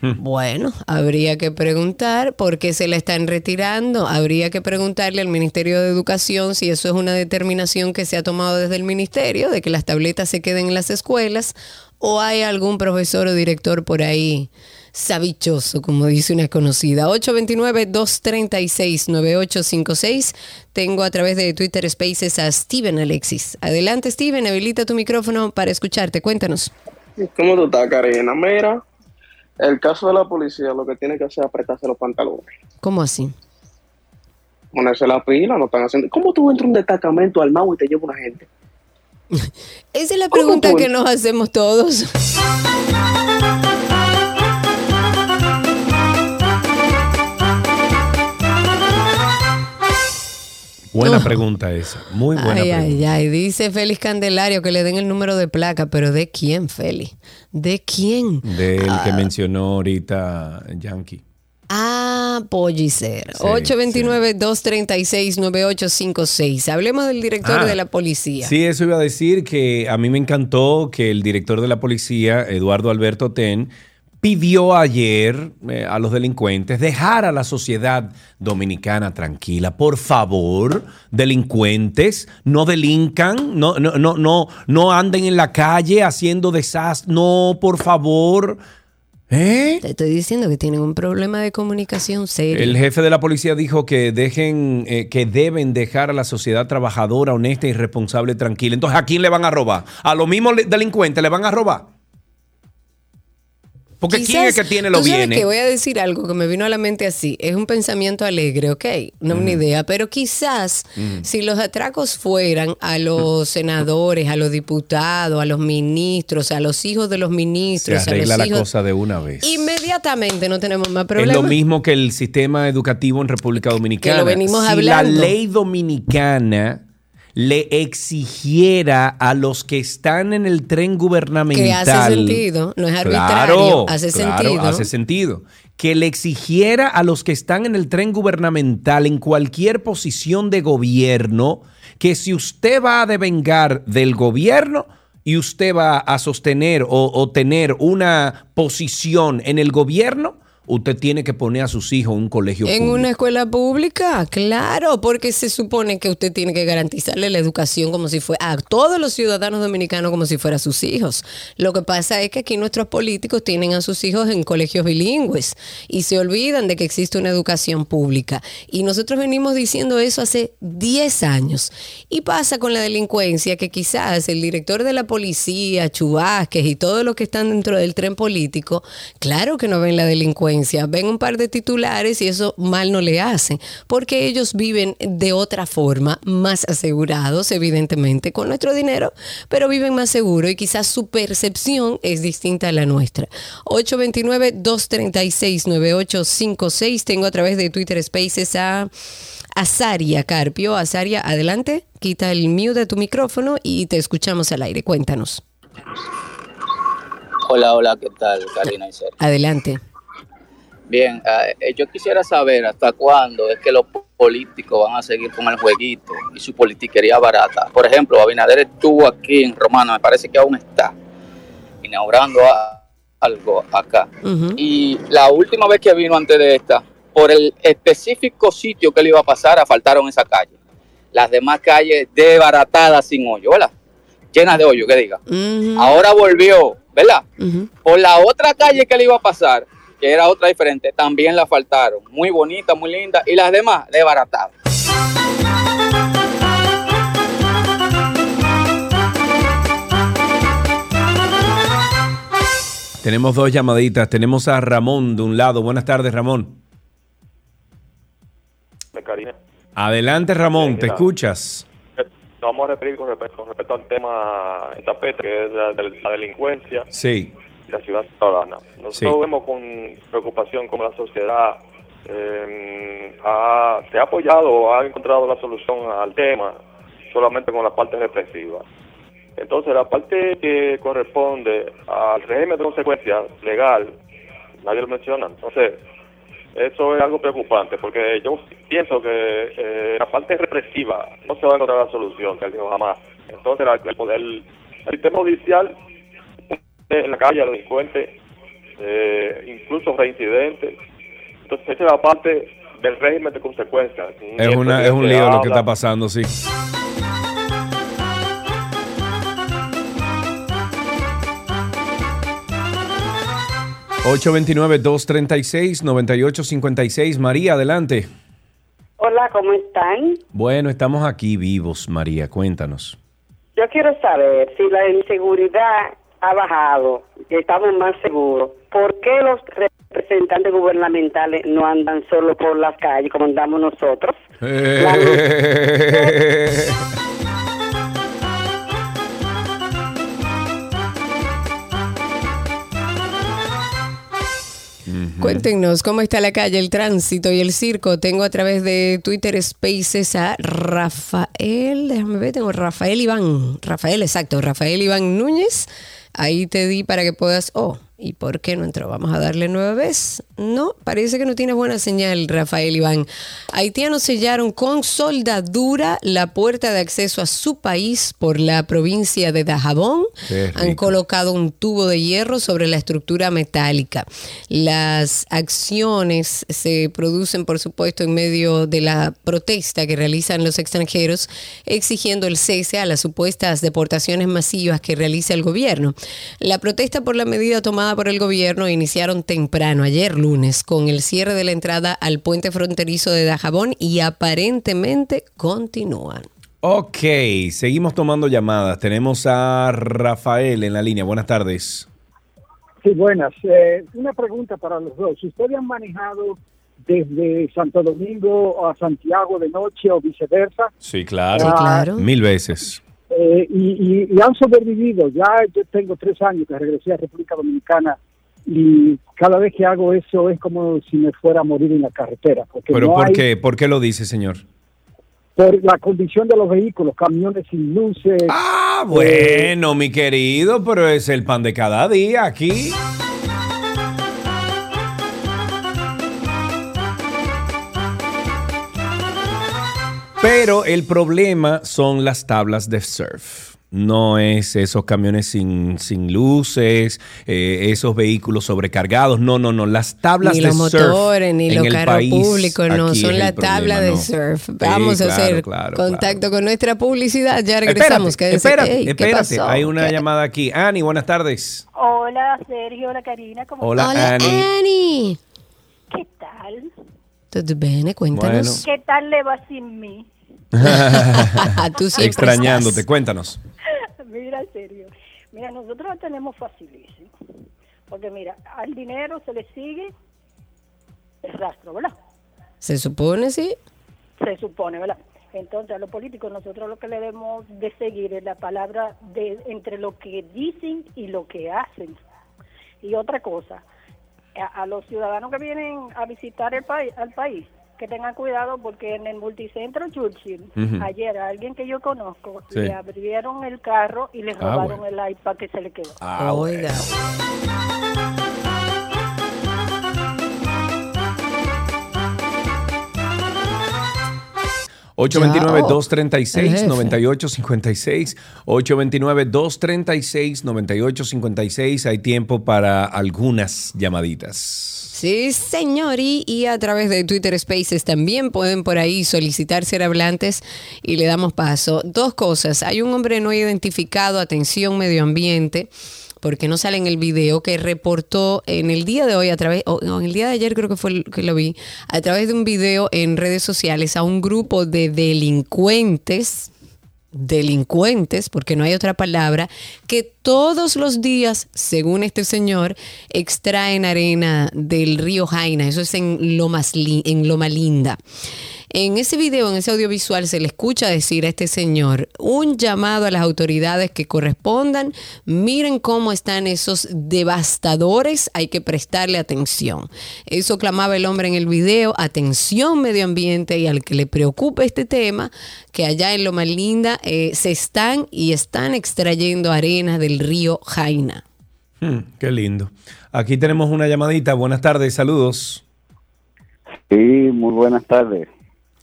Bueno, habría que preguntar por qué se la están retirando. Habría que preguntarle al Ministerio de Educación si eso es una determinación que se ha tomado desde el Ministerio, de que las tabletas se queden en las escuelas, o hay algún profesor o director por ahí sabichoso, como dice una conocida. 829-236-9856. Tengo a través de Twitter Spaces a Steven Alexis. Adelante, Steven, habilita tu micrófono para escucharte. Cuéntanos. ¿Cómo tú estás, Karina? Mira, el caso de la policía lo que tiene que hacer es apretarse los pantalones. ¿Cómo así? Ponerse la pila, no están haciendo. ¿Cómo tú entras a un destacamento armado y te lleva una gente? Esa es la ¿Cómo pregunta que nos hacemos todos. Buena pregunta esa. Muy buena Ay, pregunta. ay, ay. Dice Félix Candelario que le den el número de placa, pero ¿de quién, Félix? ¿De quién? Del que Ah. mencionó ahorita Yankee. Ah, Pollicer. Sí, 829-236-9856. Hablemos del director Ah, de la policía. Sí, eso iba a decir que a mí me encantó que el director de la policía, Eduardo Alberto Ten, pidió ayer eh, a los delincuentes dejar a la sociedad dominicana tranquila. Por favor, delincuentes, no delincan, no, no, no, no, no anden en la calle haciendo desastres. No, por favor. ¿Eh? Te estoy diciendo que tienen un problema de comunicación serio. El jefe de la policía dijo que dejen, eh, que deben dejar a la sociedad trabajadora, honesta y responsable tranquila. Entonces, ¿a quién le van a robar? ¿A los mismos delincuentes le van a robar? Porque ¿quién es que tiene los tú sabes bienes? que voy a decir algo que me vino a la mente así. Es un pensamiento alegre, ¿ok? No una idea. Pero quizás Mm. si los atracos fueran a los senadores, a los diputados, a los ministros, a los hijos de los Se ministros, a arregla los la hijos... cosa de una vez. Inmediatamente no tenemos más Es problemas. lo mismo que el sistema educativo en República Dominicana. venimos si hablando. la ley dominicana le exigiera a los que están en el tren gubernamental. Que hace sentido, no es arbitrario, Claro, hace claro, sentido. Hace sentido. Que le exigiera a los que están en el tren gubernamental en cualquier posición de gobierno que si usted va a devengar del gobierno y usted va a sostener o, o tener una posición en el gobierno, usted tiene que poner a sus hijos en un colegio En público. una escuela pública, claro, porque se supone que usted tiene que garantizarle la educación como si fuera a todos los ciudadanos dominicanos como si fuera sus hijos. Lo que pasa es que aquí nuestros políticos tienen a sus hijos en colegios bilingües y se olvidan de que existe una educación pública. Y nosotros venimos diciendo eso hace 10 años. Y pasa con la delincuencia que quizás el director de la policía, Chubásquez y todos los que están dentro del tren político, claro que no ven la delincuencia, ven un par de titulares y eso mal no le hace, porque ellos viven de otra forma, más asegurados, evidentemente, con nuestro dinero, pero viven más seguro y quizás su percepción es distinta a la nuestra. 829-236-9856, tengo a través de Twitter Spaces a Azaria Carpio. Azaria, adelante, quita el mute de tu micrófono y te escuchamos al aire. Cuéntanos. Hola, hola, ¿qué tal, Karina y Sergio? Adelante. Bien, eh, yo quisiera saber hasta cuándo es que los políticos van a seguir con el jueguito y su politiquería barata. Por ejemplo, Abinader estuvo aquí en Romano, me parece que aún está inaugurando a- algo acá. Y la última vez que vino antes de esta, por el específico sitio que le iba a pasar, asfaltaron esa calle. Las demás calles desbaratadas sin hoyo, ¿verdad? Llenas de hoyo, que diga. Ahora volvió, ¿verdad? Por la otra calle que le iba a pasar, que era otra diferente, también la faltaron. Muy bonita, muy linda. Y las demás, desbaratadas. Tenemos dos llamaditas. Tenemos a Ramón de un lado. Buenas tardes, Ramón. Adelante, Ramón, te escuchas. Nos vamos a referir con respecto, con respecto al tema en tapete, que es la, de la delincuencia Sí. La ciudad ciudadana. Nosotros Sí. vemos con preocupación cómo la sociedad eh, ha- se ha apoyado o ha encontrado la solución al tema solamente con la parte represiva. Entonces, la parte que corresponde al régimen de consecuencias legal, nadie lo menciona. Entonces, eso es algo preocupante porque yo pienso que eh, la parte represiva no se va a encontrar la solución, que dijo jamás. Entonces, el, poder, el sistema judicial en la calle, al delincuente, eh, incluso reincidentes. Entonces, esa es la parte del régimen de consecuencias. Es, una, es un lío lo que está pasando, sí. ¿829-236-9856? María, adelante. Hola, ¿cómo están? Bueno, estamos aquí vivos, María, cuéntanos. Yo quiero saber si la inseguridad ha bajado, estamos más seguros. ¿Por qué los representantes gubernamentales no andan solo por las calles como andamos nosotros? Cuéntenos cómo está la calle, el tránsito y el circo. Tengo a través de Twitter Spaces a Rafael, déjame ver, tengo Rafael Iván, Rafael, exacto, Rafael Iván Núñez. Ahí te di para que puedas, oh, ¿y por qué no entró? Vamos a darle nueva vez. No, parece que no tiene buena señal, Rafael Iván. Haitianos sellaron con soldadura la puerta de acceso a su país por la provincia de Dajabón. Han colocado un tubo de hierro sobre la estructura metálica. Las acciones se producen, por supuesto, en medio de la protesta que realizan los extranjeros exigiendo el cese a las supuestas deportaciones masivas que realiza el gobierno. La protesta por la medida tomada por el gobierno iniciaron temprano, ayer lunes, con el cierre de la entrada al puente fronterizo de Dajabón y aparentemente continúan. Ok, seguimos tomando llamadas. Tenemos a Rafael en la línea. Buenas tardes. Sí, buenas. Eh, una pregunta para los dos. ¿Ustedes han manejado desde Santo Domingo a Santiago de noche o viceversa? Sí, claro. Sí, claro. Mil veces. Eh, y, y- y han sobrevivido. Ya yo tengo tres años que regresé a República Dominicana y cada vez que hago eso es como si me fuera a morir en la carretera. Porque ¿Pero no por hay- qué? ¿Por qué lo dice, señor? Por la condición de los vehículos, camiones sin luces. Ah, Bueno, mi querido, pero es el pan de cada día aquí. Pero el problema son las tablas de surf. No es esos camiones sin, sin luces, eh, esos vehículos sobrecargados. No, no, no. Las tablas Ni de los surf. motores, ni los el carros públicos, no, son es la el tabla problema, de no. surf. Sí, Vamos a hacer claro, contacto con nuestra publicidad. Ya regresamos. Espérate, Ey, ¿qué espérate. pasó? Hay una ¿Qué? llamada aquí. Ani, buenas tardes. Hola, Sergio, hola, Karina. ¿cómo Hola, estás? Ani. Ani. ¿Qué tal? Todo bene, cuéntanos. ¿Qué tal le va sin mí? Tú siempre Extrañándote, estás. cuéntanos. Mira, Sergio. Mira, nosotros lo tenemos facilísimo. Porque mira, al dinero se le sigue el rastro, ¿verdad? Se supone, sí. Se supone, ¿verdad? Entonces, a los políticos nosotros lo que le debemos de seguir es la palabra de entre lo que dicen y lo que hacen. Y otra cosa, a, a los ciudadanos que vienen a visitar el país, al país, que tengan cuidado porque en el multicentro Churchill, Ujú. ayer a alguien que yo conozco, Sí. le abrieron el carro y le Ah, robaron bueno. el iPad que se le quedó. Ah, Oiga. Oh. 829-236-9856. 829-236-9856. Hay tiempo para algunas llamaditas. Sí, señor. Y, y a través de Twitter Spaces también pueden por ahí solicitar ser hablantes y le damos paso. Dos cosas. Hay un hombre no identificado, atención medio ambiente, porque no sale en el video, que reportó en el día de hoy, a través, o en el día de ayer creo que fue que lo vi, a través de un video en redes sociales a un grupo de delincuentes delincuentes, porque no hay otra palabra, que todos los días, según este señor, extraen arena del río Jaina. Eso es en Lomas Li- en Loma Linda. En ese video, en ese audiovisual, se le escucha decir a este señor un llamado a las autoridades que correspondan. Miren cómo están esos devastadores, hay que prestarle atención. Eso clamaba el hombre en el video, atención medio ambiente y al que le preocupe este tema, que allá en Loma Linda eh, se están y están extrayendo arena del río Jaina. Hmm, qué lindo. Aquí tenemos una llamadita. Buenas tardes, saludos. Sí, muy buenas tardes.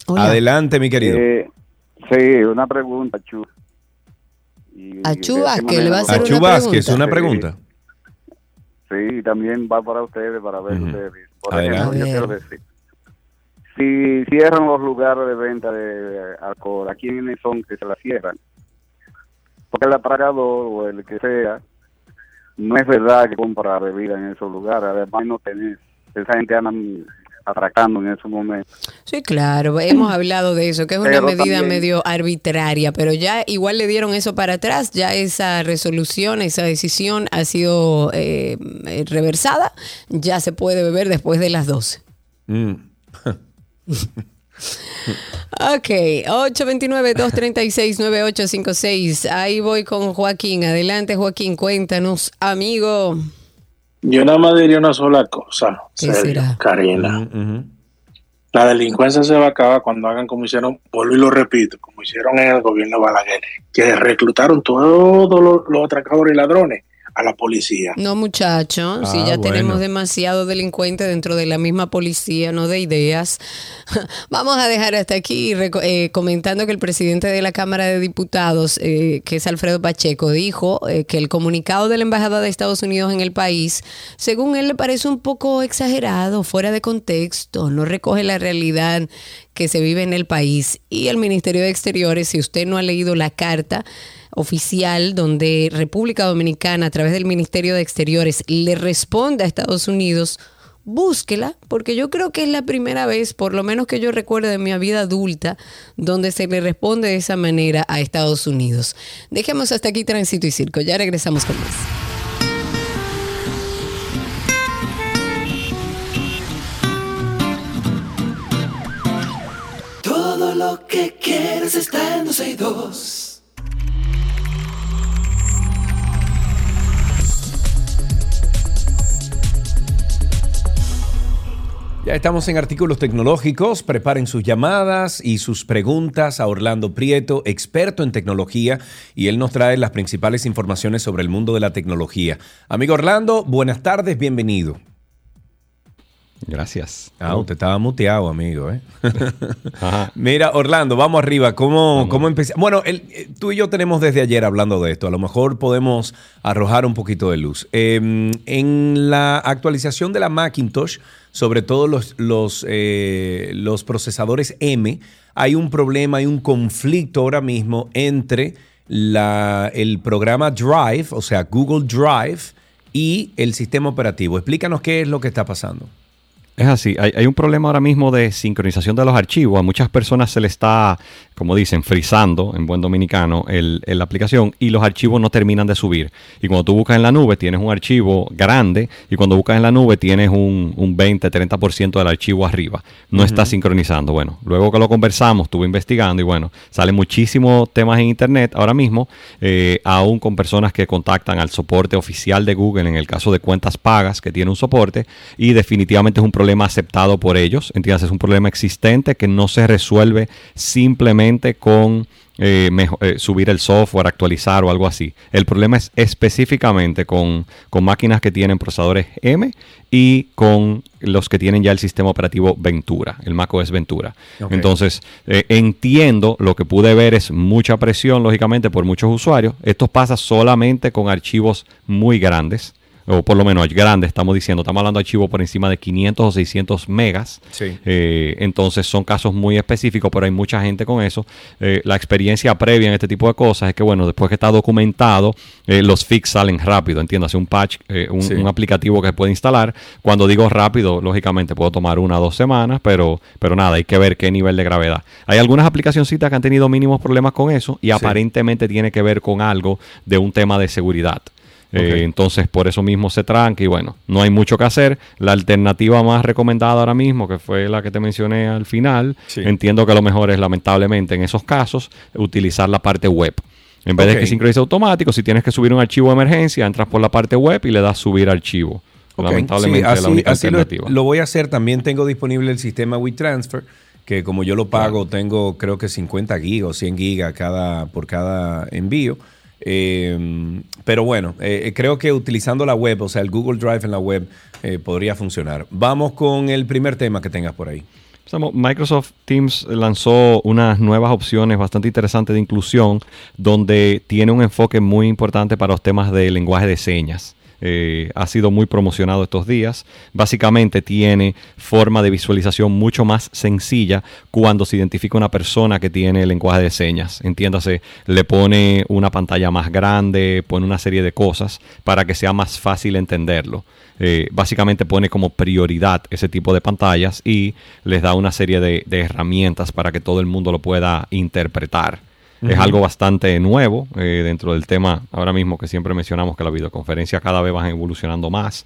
Adelante, mi querido. Eh, sí, una pregunta, Chu. A Chu Vázquez, le va a hacer A Chu una Vázquez, pregunta. una pregunta. Sí, también va para ustedes, para ver ustedes. Por Adelante. ejemplo, yo quiero decir, si cierran los lugares de venta de alcohol, ¿a quiénes son que se la cierran? Porque el apagador o el que sea, no es verdad que compra bebida en esos lugares, además no tenés, esa gente anda atracando en esos momentos. Sí, claro, hemos hablado de eso, que es una Pero medida también- medio arbitraria, pero ya igual le dieron eso para atrás, ya esa resolución, esa decisión ha sido eh, eh, reversada, ya se puede beber después de las 12. Mm. Ok, 829-236-9856. Ahí voy con Joaquín. Adelante, Joaquín, cuéntanos, amigo. Yo nada más diría una sola cosa. Karina. La delincuencia se va a acabar cuando hagan como hicieron, vuelvo y lo repito, como hicieron en el gobierno de Balaguer, que reclutaron todos los, los atracadores y ladrones a la policía. No, muchacho, si Ah, ya bueno. tenemos demasiado delincuente dentro de la misma policía, no de ideas. Vamos a dejar hasta aquí reco- eh, comentando que el presidente de la Cámara de Diputados, eh, que es Alfredo Pacheco, dijo eh, que el comunicado de la Embajada de Estados Unidos en el país, según él, le parece un poco exagerado, fuera de contexto, no recoge la realidad que se vive en el país. Y el Ministerio de Exteriores, si usted no ha leído la carta, oficial donde República Dominicana a través del Ministerio de Exteriores le responde a Estados Unidos, búsquela, porque yo creo que es la primera vez, por lo menos que yo recuerde de mi vida adulta, donde se le responde de esa manera a Estados Unidos. Dejemos hasta aquí Tránsito y Circo, ya regresamos con más. Todo lo que quieres está en 12 y 2. Ya estamos en artículos tecnológicos. Preparen sus llamadas y sus preguntas a Orlando Prieto, experto en tecnología, y él nos trae las principales informaciones sobre el mundo de la tecnología. Amigo Orlando, buenas tardes, bienvenido. Gracias. Ah, usted estaba muteado, amigo. ¿eh? Mira, Orlando, vamos arriba. ¿Cómo, cómo empezamos? Bueno, el- eh, tú y yo tenemos desde ayer hablando de esto. A lo mejor podemos arrojar un poquito de luz. Eh, en la actualización de la Macintosh, sobre todo los, los, eh, los procesadores M, hay un problema, hay un conflicto ahora mismo entre la, el programa Drive, o sea, Google Drive, y el sistema operativo. Explícanos qué es lo que está pasando. Es así, hay, hay un problema ahora mismo de sincronización de los archivos. A muchas personas se le está, como dicen, frizando en buen dominicano el, el- la aplicación y los archivos no terminan de subir. Y cuando tú buscas en la nube tienes un archivo grande y cuando buscas en la nube tienes un, un 20-30% del archivo arriba. No está sincronizando. Bueno, luego que lo conversamos, estuve investigando y bueno, salen muchísimos temas en internet ahora mismo, eh, aún con personas que contactan al soporte oficial de Google en el caso de cuentas pagas que tiene un soporte y definitivamente es un problema aceptado por ellos, entiendes, es un problema existente que no se resuelve simplemente con eh, eh, subir el software, actualizar o algo así. El problema es específicamente con, con máquinas que tienen procesadores M y con los que tienen ya el sistema operativo Ventura, el macOS Ventura. Entonces, eh, entiendo, lo que pude ver es mucha presión, lógicamente, por muchos usuarios. Esto pasa solamente con archivos muy grandes, o por lo menos grandes, estamos diciendo, estamos hablando de archivos por encima de 500 o 600 megas. Sí. Eh, entonces son casos muy específicos, pero hay mucha gente con eso. Eh, la experiencia previa en este tipo de cosas es que, bueno, después que está documentado, eh, los fix salen rápido, entiéndase, un patch, un, Sí. un aplicativo que se puede instalar. Cuando digo rápido, lógicamente puedo tomar una o dos semanas, pero, pero nada, hay que ver qué nivel de gravedad. Hay algunas aplicacioncitas que han tenido mínimos problemas con eso y aparentemente tiene que ver con algo de un tema de seguridad. Eh, Ok. entonces, por eso mismo se tranca y bueno, no hay mucho que hacer. La alternativa más recomendada ahora mismo, que fue la que te mencioné al final, Sí. entiendo que lo mejor es lamentablemente en esos casos utilizar la parte web. En vez de que sincronice automático, si tienes que subir un archivo de emergencia, entras por la parte web y le das subir archivo. Ok, Lamentablemente sí, es la única así alternativa. lo voy a hacer. También tengo disponible el sistema WeTransfer, que como yo lo pago, tengo creo que 50 gigas o 100 gigas cada, por cada envío. Eh, pero bueno, eh, creo que utilizando la web, o sea, el Google Drive en la web, eh, podría funcionar. Vamos con el primer tema que tengas por ahí. Microsoft Teams lanzó unas nuevas opciones bastante interesantes de inclusión, donde tiene un enfoque muy importante para los temas de lenguaje de señas. Eh, ha sido muy promocionado estos días. Básicamente tiene forma de visualización mucho más sencilla cuando se identifica una persona que tiene lenguaje de señas. Entiéndase, le pone una pantalla más grande, pone una serie de cosas para que sea más fácil entenderlo. Eh, básicamente pone como prioridad ese tipo de pantallas y les da una serie de, de herramientas para que todo el mundo lo pueda interpretar. Es algo bastante nuevo eh, dentro del tema, ahora mismo que siempre mencionamos que las videoconferencias cada vez van evolucionando más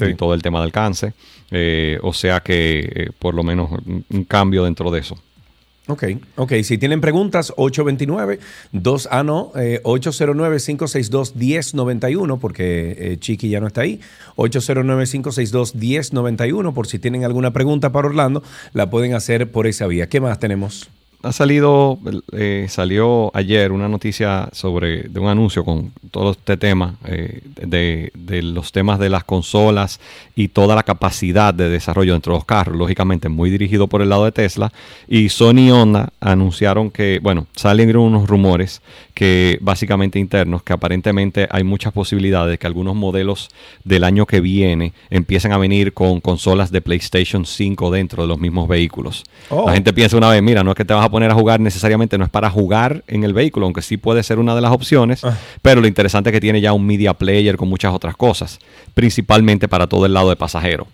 y todo el tema del alcance. Eh, o sea que eh, por lo menos un, un cambio dentro de eso. Ok, ok. Si tienen preguntas, 829 2 ah, no, eh, 809-562-1091, porque eh, Chiqui ya no está ahí. 809-562-1091, por si tienen alguna pregunta para Orlando, la pueden hacer por esa vía. ¿Qué más tenemos? Ha salido, eh, salió ayer una noticia sobre de un anuncio con todo este tema eh, de, de los temas de las consolas y toda la capacidad de desarrollo dentro de los carros, lógicamente muy dirigido por el lado de Tesla. Y Sony y Honda anunciaron que, bueno, salen unos rumores que básicamente internos, que aparentemente hay muchas posibilidades de que algunos modelos del año que viene empiecen a venir con consolas de PlayStation 5 dentro de los mismos vehículos. Oh. La gente piensa una vez, mira, no es que te vas a poner a jugar necesariamente, no es para jugar en el vehículo, aunque sí puede ser una de las opciones, pero lo interesante es que tiene ya un media player con muchas otras cosas, principalmente para todo el lado de pasajero,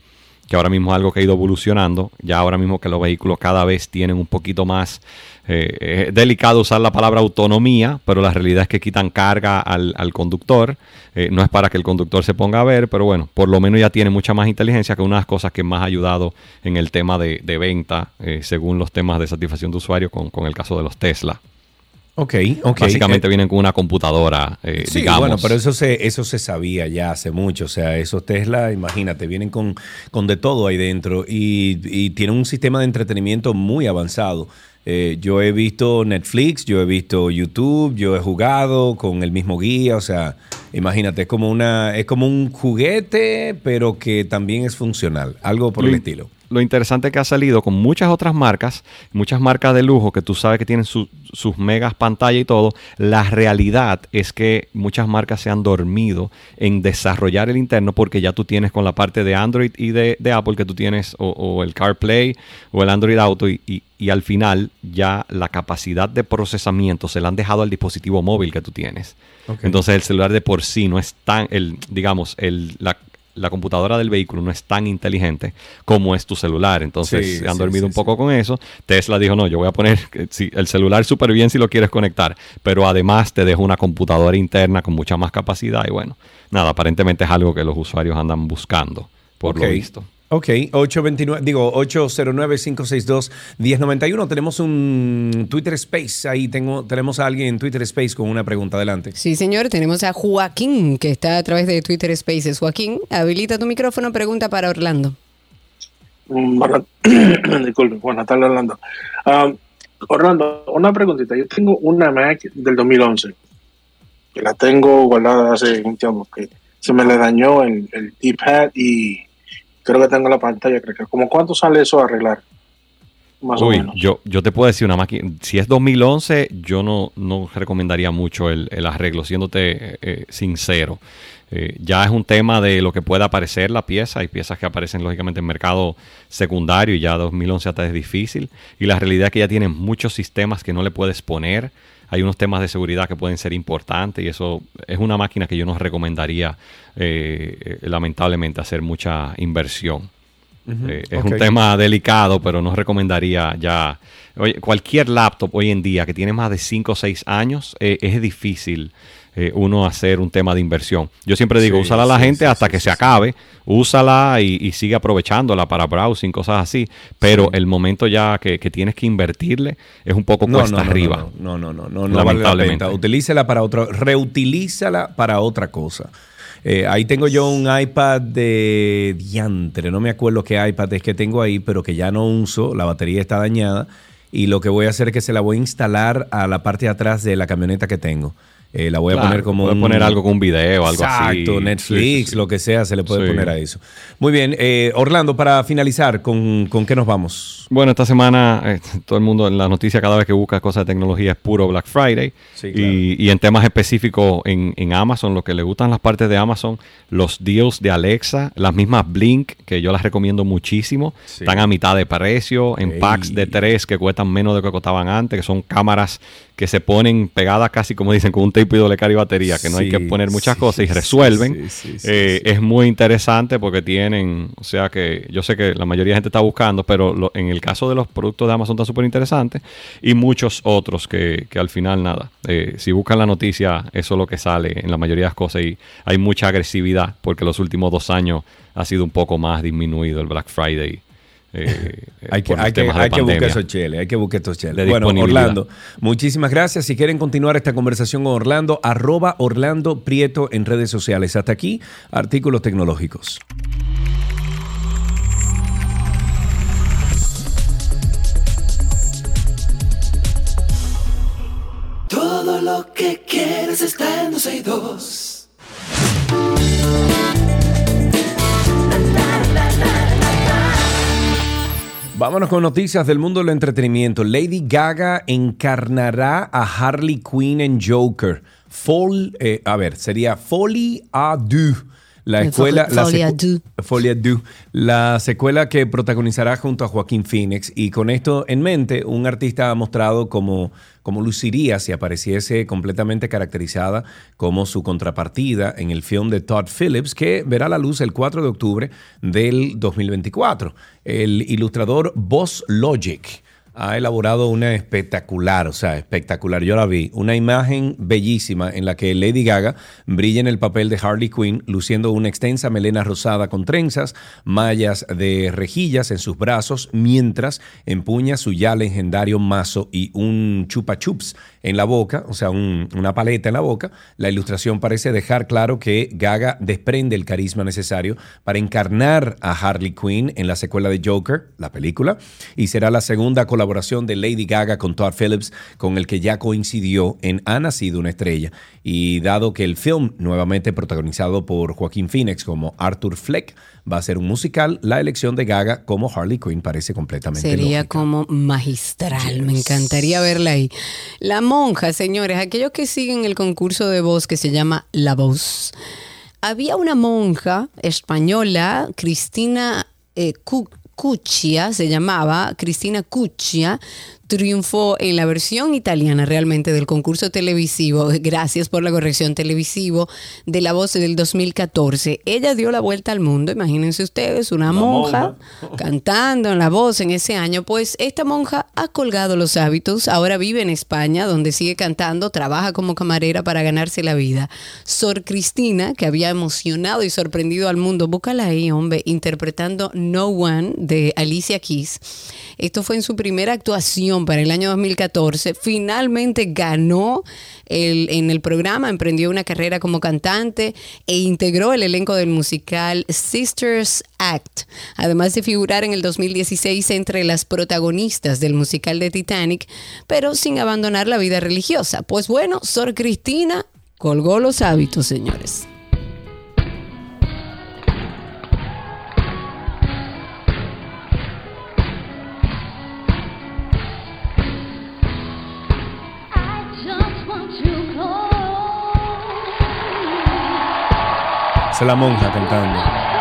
que ahora mismo es algo que ha ido evolucionando, ya ahora mismo que los vehículos cada vez tienen un poquito más, eh, es delicado usar la palabra autonomía, pero la realidad es que quitan carga al, al conductor, Eh, no es para que el conductor se ponga a ver, pero bueno, por lo menos ya tiene mucha más inteligencia que una de las cosas que más ha ayudado en el tema de, de venta, eh, según los temas de satisfacción de usuario con, con el caso de los Tesla. Ok, ok. Básicamente Eh, vienen con una computadora, eh, Sí, digamos. bueno, pero eso se, eso se sabía ya hace mucho. O sea, esos Tesla, imagínate, vienen con, con de todo ahí dentro y, y tienen un sistema de entretenimiento muy avanzado. Eh, yo he visto Netflix, yo he visto YouTube, yo he jugado con el mismo guía. O sea, imagínate, es como, una, es como un juguete, pero que también es funcional. Algo por el Lo- estilo. Lo interesante es que ha salido con muchas otras marcas, muchas marcas de lujo que tú sabes que tienen su- sus megas pantalla y todo. La realidad es que muchas marcas se han dormido en desarrollar el interno porque ya tú tienes con la parte de Android y de, de Apple que tú tienes o, o el CarPlay o el Android Auto y, y- y al final ya la capacidad de procesamiento se la han dejado al dispositivo móvil que tú tienes. Entonces el celular de por sí no es tan, el, digamos, el, la, la computadora del vehículo no es tan inteligente como es tu celular. Entonces Sí, se han sí, dormido sí, un poco con eso. Tesla dijo, no, yo voy a poner el celular súper bien si lo quieres conectar, pero además te dejo una computadora interna con mucha más capacidad y bueno, nada, aparentemente es algo que los usuarios andan buscando, por lo visto. Ok, 829, digo 809-562-1091. Tenemos un Twitter Space. Ahí tengo, tenemos a alguien en Twitter Space con una pregunta. Adelante. Sí, señor, tenemos a Joaquín, que está a través de Twitter Spaces. Joaquín, habilita tu micrófono, pregunta para Orlando. Mm, buena- Disculpe, buenas tardes, Orlando. Ah, Orlando, una preguntita. Yo tengo una Mac del 2011 que la tengo guardada hace un tiempo que se me le dañó el, el D-pad y creo que tengo la pantalla. Creo que como cuánto sale eso a arreglar, más o menos. yo, yo te puedo decir una máquina. Si es 2011, yo no, no recomendaría mucho el, el arreglo, siéndote eh, eh, sincero. Eh, ya es un tema de lo que pueda aparecer la pieza. Hay piezas que aparecen lógicamente en mercado secundario y ya 2011 hasta es difícil. Y la realidad es que ya tienen muchos sistemas que no le puedes poner. Hay unos temas de seguridad que pueden ser importantes y eso es una máquina que yo no recomendaría eh, lamentablemente hacer mucha inversión. Eh, es un tema delicado, pero no recomendaría ya. Oye, cualquier laptop hoy en día que tiene más de 5 o 6 años, eh, es difícil eh, uno hacer un tema de inversión. Yo siempre digo, Sí, úsala a la sí, gente sí, hasta que se acabe, úsala y, y sigue aprovechándola para browsing, cosas así. Pero el momento ya que, que tienes que invertirle es un poco No, cuesta no, no, arriba. No, no, no, no, no, no vale la pena. Utilícela para otra, reutilízala para otra cosa. Eh, ahí tengo yo un iPad de diantre, no me acuerdo qué iPad es que tengo ahí, pero que ya no uso, la batería está dañada y lo que voy a hacer es que se la voy a instalar a la parte de atrás de la camioneta que tengo. Eh, la voy a Claro, poner como puede un- poner algo con un video, algo así. Exacto, Netflix, Sí, sí, sí. lo que sea, se le puede poner a eso. Muy bien, eh, Orlando, para finalizar, ¿con, ¿con qué nos vamos? Bueno, esta semana eh, todo el mundo en la noticia cada vez que busca cosas de tecnología es puro Black Friday. Claro. y, y en temas específicos en, en Amazon, lo que le gustan las partes de Amazon, los deals de Alexa, las mismas Blink, que yo las recomiendo muchísimo, están a mitad de precio, en Ey. packs de tres que cuestan menos de lo que costaban antes, que son cámaras que se ponen pegadas casi como dicen con un tape y doble cara y batería, que no hay que poner muchas sí, cosas y resuelven. sí, Eh. Es muy interesante porque tienen, o sea que yo sé que la mayoría de gente está buscando, pero lo- en el caso de los productos de Amazon está súper interesante y muchos otros que, que al final nada. eh, si buscan la noticia, eso es lo que sale en la mayoría de las cosas y hay mucha agresividad porque los últimos dos años ha sido un poco más disminuido el Black Friday. Eh, Hay que, hay que, hay que buscar esos cheles, hay que buscar estos cheles. Bueno. Orlando, muchísimas gracias. Si quieren continuar esta conversación con Orlando, arroba Orlando Prieto en redes sociales. Hasta aquí, artículos tecnológicos. Todo lo que quieres está en 262. Vámonos con noticias del mundo del entretenimiento. Lady Gaga encarnará a Harley Quinn en Joker. Fall, eh, a ver, sería Folie à Deux. La escuela, Fo- la Deux. Folie à Deux. La secuela que protagonizará junto a Joaquín Phoenix. Y con esto en mente, un artista ha mostrado cómo, cómo luciría si apareciese completamente caracterizada como su contrapartida en el film de Todd Phillips, que verá la luz el 4 de octubre del 2024. El ilustrador Boss Logic ha elaborado una espectacular, o sea, espectacular, yo la vi, una imagen bellísima en la que Lady Gaga brilla en el papel de Harley Quinn, luciendo una extensa melena rosada con trenzas, mallas de rejillas en sus brazos, mientras empuña su ya legendario mazo y un chupa chups en la boca, o sea, un- una paleta en la boca. La ilustración parece dejar claro que Gaga desprende el carisma necesario para encarnar a Harley Quinn en la secuela de Joker, la película, y será la segunda colaboración de Lady Gaga con Todd Phillips, con el que ya coincidió en Ha nacido una estrella. Y dado que el film, nuevamente protagonizado por Joaquín Phoenix como Arthur Fleck, va a ser un musical, la elección de Gaga como Harley Quinn parece completamente Sería lógica. como magistral, me encantaría verla ahí. La monja, señores, aquellos que siguen el concurso de voz que se llama La Voz. Había una monja española, Cristina eh, Cu- Cuccia, se llamaba, Cristina Cuccia, triunfó en la versión italiana realmente del concurso televisivo, gracias por la corrección televisivo de La Voz del 2014. Ella dio la vuelta al mundo, imagínense ustedes, una monja cantando en La Voz en ese año, pues esta monja ha colgado los hábitos, ahora vive en España, donde sigue cantando, trabaja como camarera para ganarse la vida. Sor Cristina, que había emocionado y sorprendido al mundo, búscala ahí, hombre, interpretando No One de Alicia Keys. Esto fue en su primera actuación para el año 2014. Finalmente ganó el- en el programa, emprendió una carrera como cantante e integró el elenco del musical Sisters Act, además de figurar en el 2016 entre las protagonistas del musical de Titanic, pero sin abandonar la vida religiosa. Pues bueno, Sor Cristina colgó los hábitos, señores. Es la monja cantando.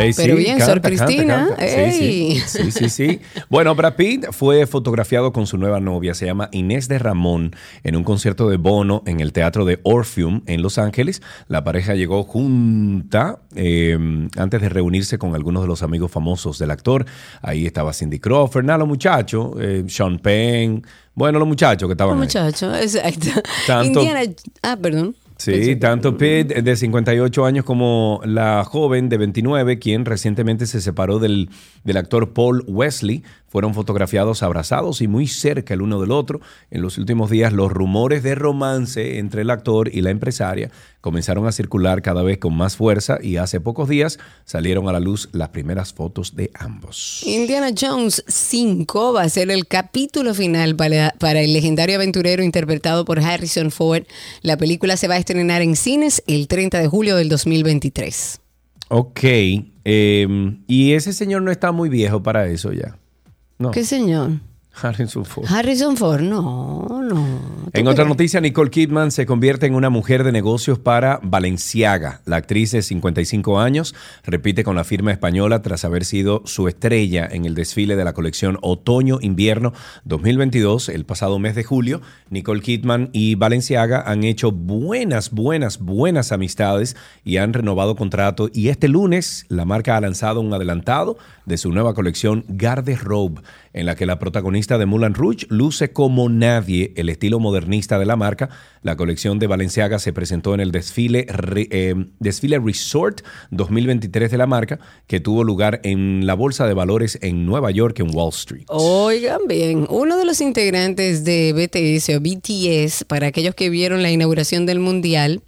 Ey, Pero sí, bien, canta, Sor Cristina. canta. Sí, sí. Ey. Sí, sí, sí. Bueno, Brad Pitt fue fotografiado con su nueva novia, se llama Inés de Ramón, en un concierto de Bono en el Teatro de Orpheum en Los Ángeles. La pareja llegó junta eh, antes de reunirse con algunos de los amigos famosos del actor. Ahí estaba Cindy Crawford, nada, los muchachos, eh, Sean Penn, bueno, los muchachos que estaban ahí. Muchacho, exacto. Tanto- Indiana, ah, perdón. Sí, tanto Pitt de 58 años como la joven de 29, quien recientemente se separó del, del actor Paul Wesley, fueron fotografiados abrazados y muy cerca el uno del otro. En los últimos días los rumores de romance entre el actor y la empresaria comenzaron a circular cada vez con más fuerza y hace pocos días salieron a la luz las primeras fotos de ambos. Indiana Jones 5 va a ser el capítulo final para, para el legendario aventurero interpretado por Harrison Ford. La película se va a estrenar en cines el 30 de julio del 2023. Ok, eh, y ese señor no está muy viejo para eso ya. No. ¿Qué señor? Harrison Ford. Harrison Ford, no, no. En otra noticia, Nicole Kidman se convierte en una mujer de negocios para Balenciaga. La actriz de 55 años repite con la firma española tras haber sido su estrella en el desfile de la colección Otoño-Invierno 2022 el pasado mes de julio. Nicole Kidman y Balenciaga han hecho buenas, buenas, buenas amistades y han renovado contrato. Y este lunes la marca ha lanzado un adelantado de su nueva colección Garde Robe, en la que la protagonista de Moulin Rouge luce como nadie el estilo modernista de la marca. La colección de Balenciaga se presentó en el desfile, eh, desfile Resort 2023 de la marca, que tuvo lugar en la Bolsa de Valores en Nueva York, en Wall Street. Oigan bien, uno de los integrantes de BTS, para aquellos que vieron la inauguración del Mundial,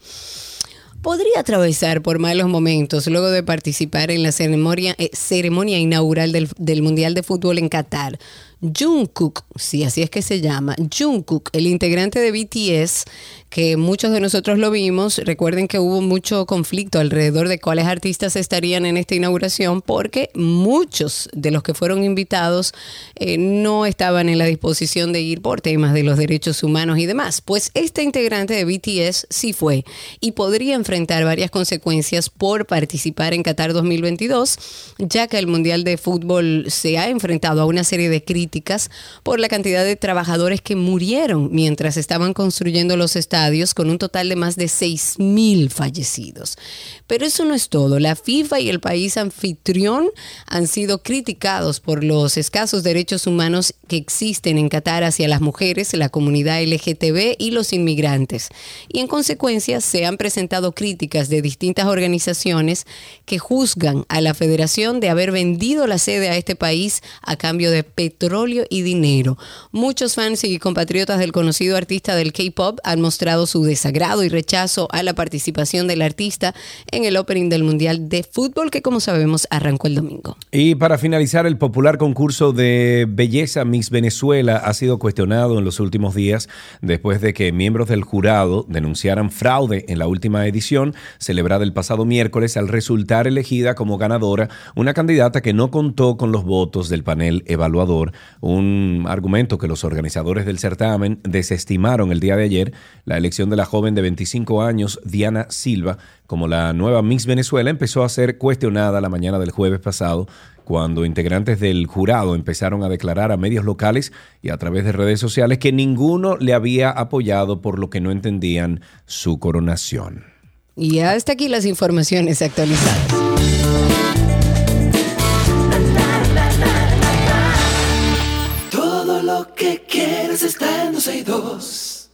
podría atravesar por malos momentos luego de participar en la ceremonia, eh, ceremonia inaugural del, del Mundial de Fútbol en Qatar. Jungkook, sí, así es que se llama, Jungkook, el integrante de BTS, que muchos de nosotros lo vimos, recuerden que hubo mucho conflicto alrededor de cuáles artistas estarían en esta inauguración, porque muchos de los que fueron invitados eh, no estaban en la disposición de ir por temas de los derechos humanos y demás. Pues este integrante de BTS sí fue y podría enfrentar varias consecuencias por participar en Qatar 2022, ya que el Mundial de Fútbol se ha enfrentado a una serie de críticas por la cantidad de trabajadores que murieron mientras estaban construyendo los estadios, con un total de más de 6.000 fallecidos. Pero eso no es todo. La FIFA y el país anfitrión han sido criticados por los escasos derechos humanos que existen en Qatar hacia las mujeres, la comunidad LGTB y los inmigrantes. Y en consecuencia se han presentado críticas de distintas organizaciones que juzgan a la federación de haber vendido la sede a este país a cambio de petróleo y dinero. Muchos fans y compatriotas del conocido artista del K-pop han mostrado su desagrado y rechazo a la participación del artista en el opening del Mundial de Fútbol que como sabemos arrancó el domingo. Y para finalizar, el popular concurso de belleza Miss Venezuela ha sido cuestionado en los últimos días después de que miembros del jurado denunciaran fraude en la última edición, celebrada el pasado miércoles, al resultar elegida como ganadora una candidata que no contó con los votos del panel evaluador, un argumento que los organizadores del certamen desestimaron el día de ayer. La elección de la joven de 25 años, Diana Silva, como la nueva Miss Venezuela empezó a ser cuestionada la mañana del jueves pasado cuando integrantes del jurado empezaron a declarar a medios locales y a través de redes sociales que ninguno le había apoyado por lo que no entendían su coronación. Y hasta aquí las informaciones actualizadas. Todo lo que quieres está en 262.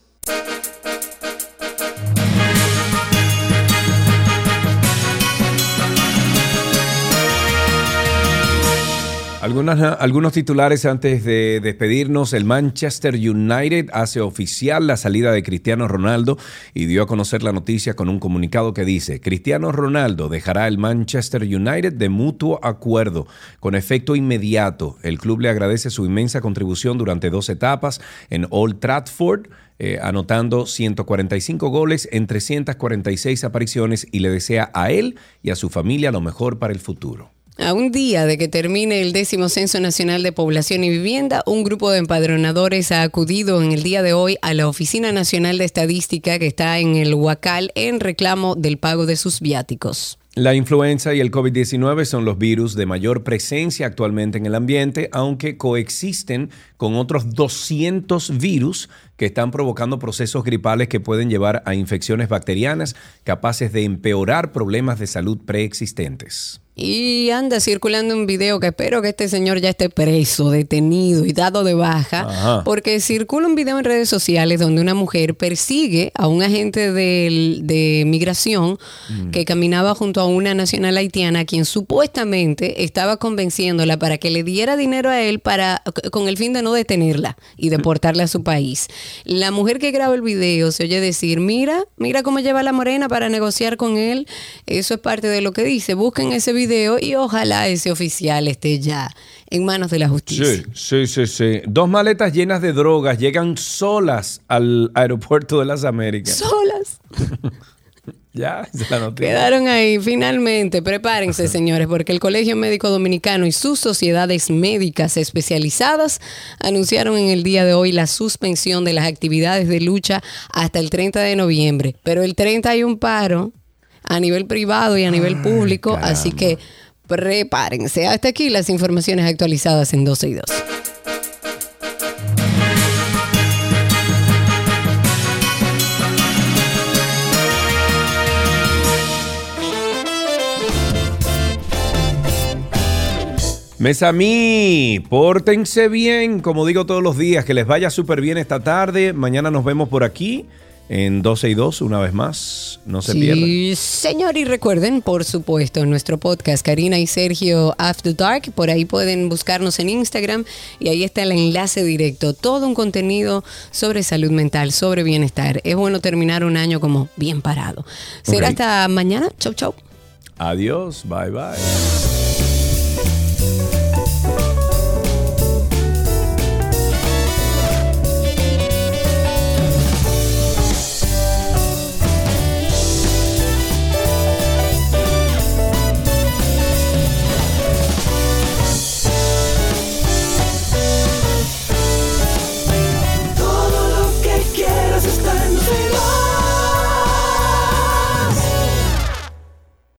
Algunas, algunos titulares antes de despedirnos. El Manchester United hace oficial la salida de Cristiano Ronaldo y dio a conocer la noticia con un comunicado que dice, Cristiano Ronaldo dejará el Manchester United de mutuo acuerdo, con efecto inmediato. El club le agradece su inmensa contribución durante dos etapas en Old Trafford. eh, anotando 145 goles en 346 apariciones y le desea a él y a su familia lo mejor para el futuro. A un día de que termine el décimo Censo Nacional de Población y Vivienda, un grupo de empadronadores ha acudido en el día de hoy a la Oficina Nacional de Estadística que está en el Huacal en reclamo del pago de sus viáticos. La influenza y el COVID-19 son los virus de mayor presencia actualmente en el ambiente, aunque coexisten con otros 200 virus que están provocando procesos gripales que pueden llevar a infecciones bacterianas capaces de empeorar problemas de salud preexistentes. Y anda circulando un video que espero que este señor ya esté preso, detenido y dado de baja, Ajá. porque circula un video en redes sociales donde una mujer persigue a un agente del- de, migración Mm. que caminaba junto a una nacional haitiana, quien supuestamente estaba convenciéndola para que le diera dinero a él para con el fin de no detenerla y deportarla a su país. La mujer que graba el video se oye decir, mira, mira cómo lleva la morena para negociar con él. Eso es parte de lo que dice. Busquen ese video y ojalá ese oficial esté ya en manos de la justicia. Sí, sí, sí, sí. Dos maletas llenas de drogas llegan solas al aeropuerto de las Américas. Solas. ya, es la noticia. Quedaron ahí, finalmente. Prepárense, señores, porque el Colegio Médico Dominicano y sus sociedades médicas especializadas anunciaron en el día de hoy la suspensión de las actividades de lucha hasta el 30 de noviembre. Pero el 30 hay un paro a nivel privado y a nivel público, así que prepárense. Hasta aquí las informaciones actualizadas en 12 y 2. Mesamí, pórtense bien, como digo todos los días, que les vaya súper bien esta tarde. Mañana nos vemos por aquí en 12 y 2 una vez más. No se pierdan. Sí, señor, y recuerden, por supuesto, nuestro podcast Karina y Sergio After Dark, por ahí pueden buscarnos en Instagram y ahí está el enlace directo, todo un contenido sobre salud mental, sobre bienestar. Es bueno terminar un año como bien parado. Será hasta mañana. Chau, chau. Adiós, bye bye.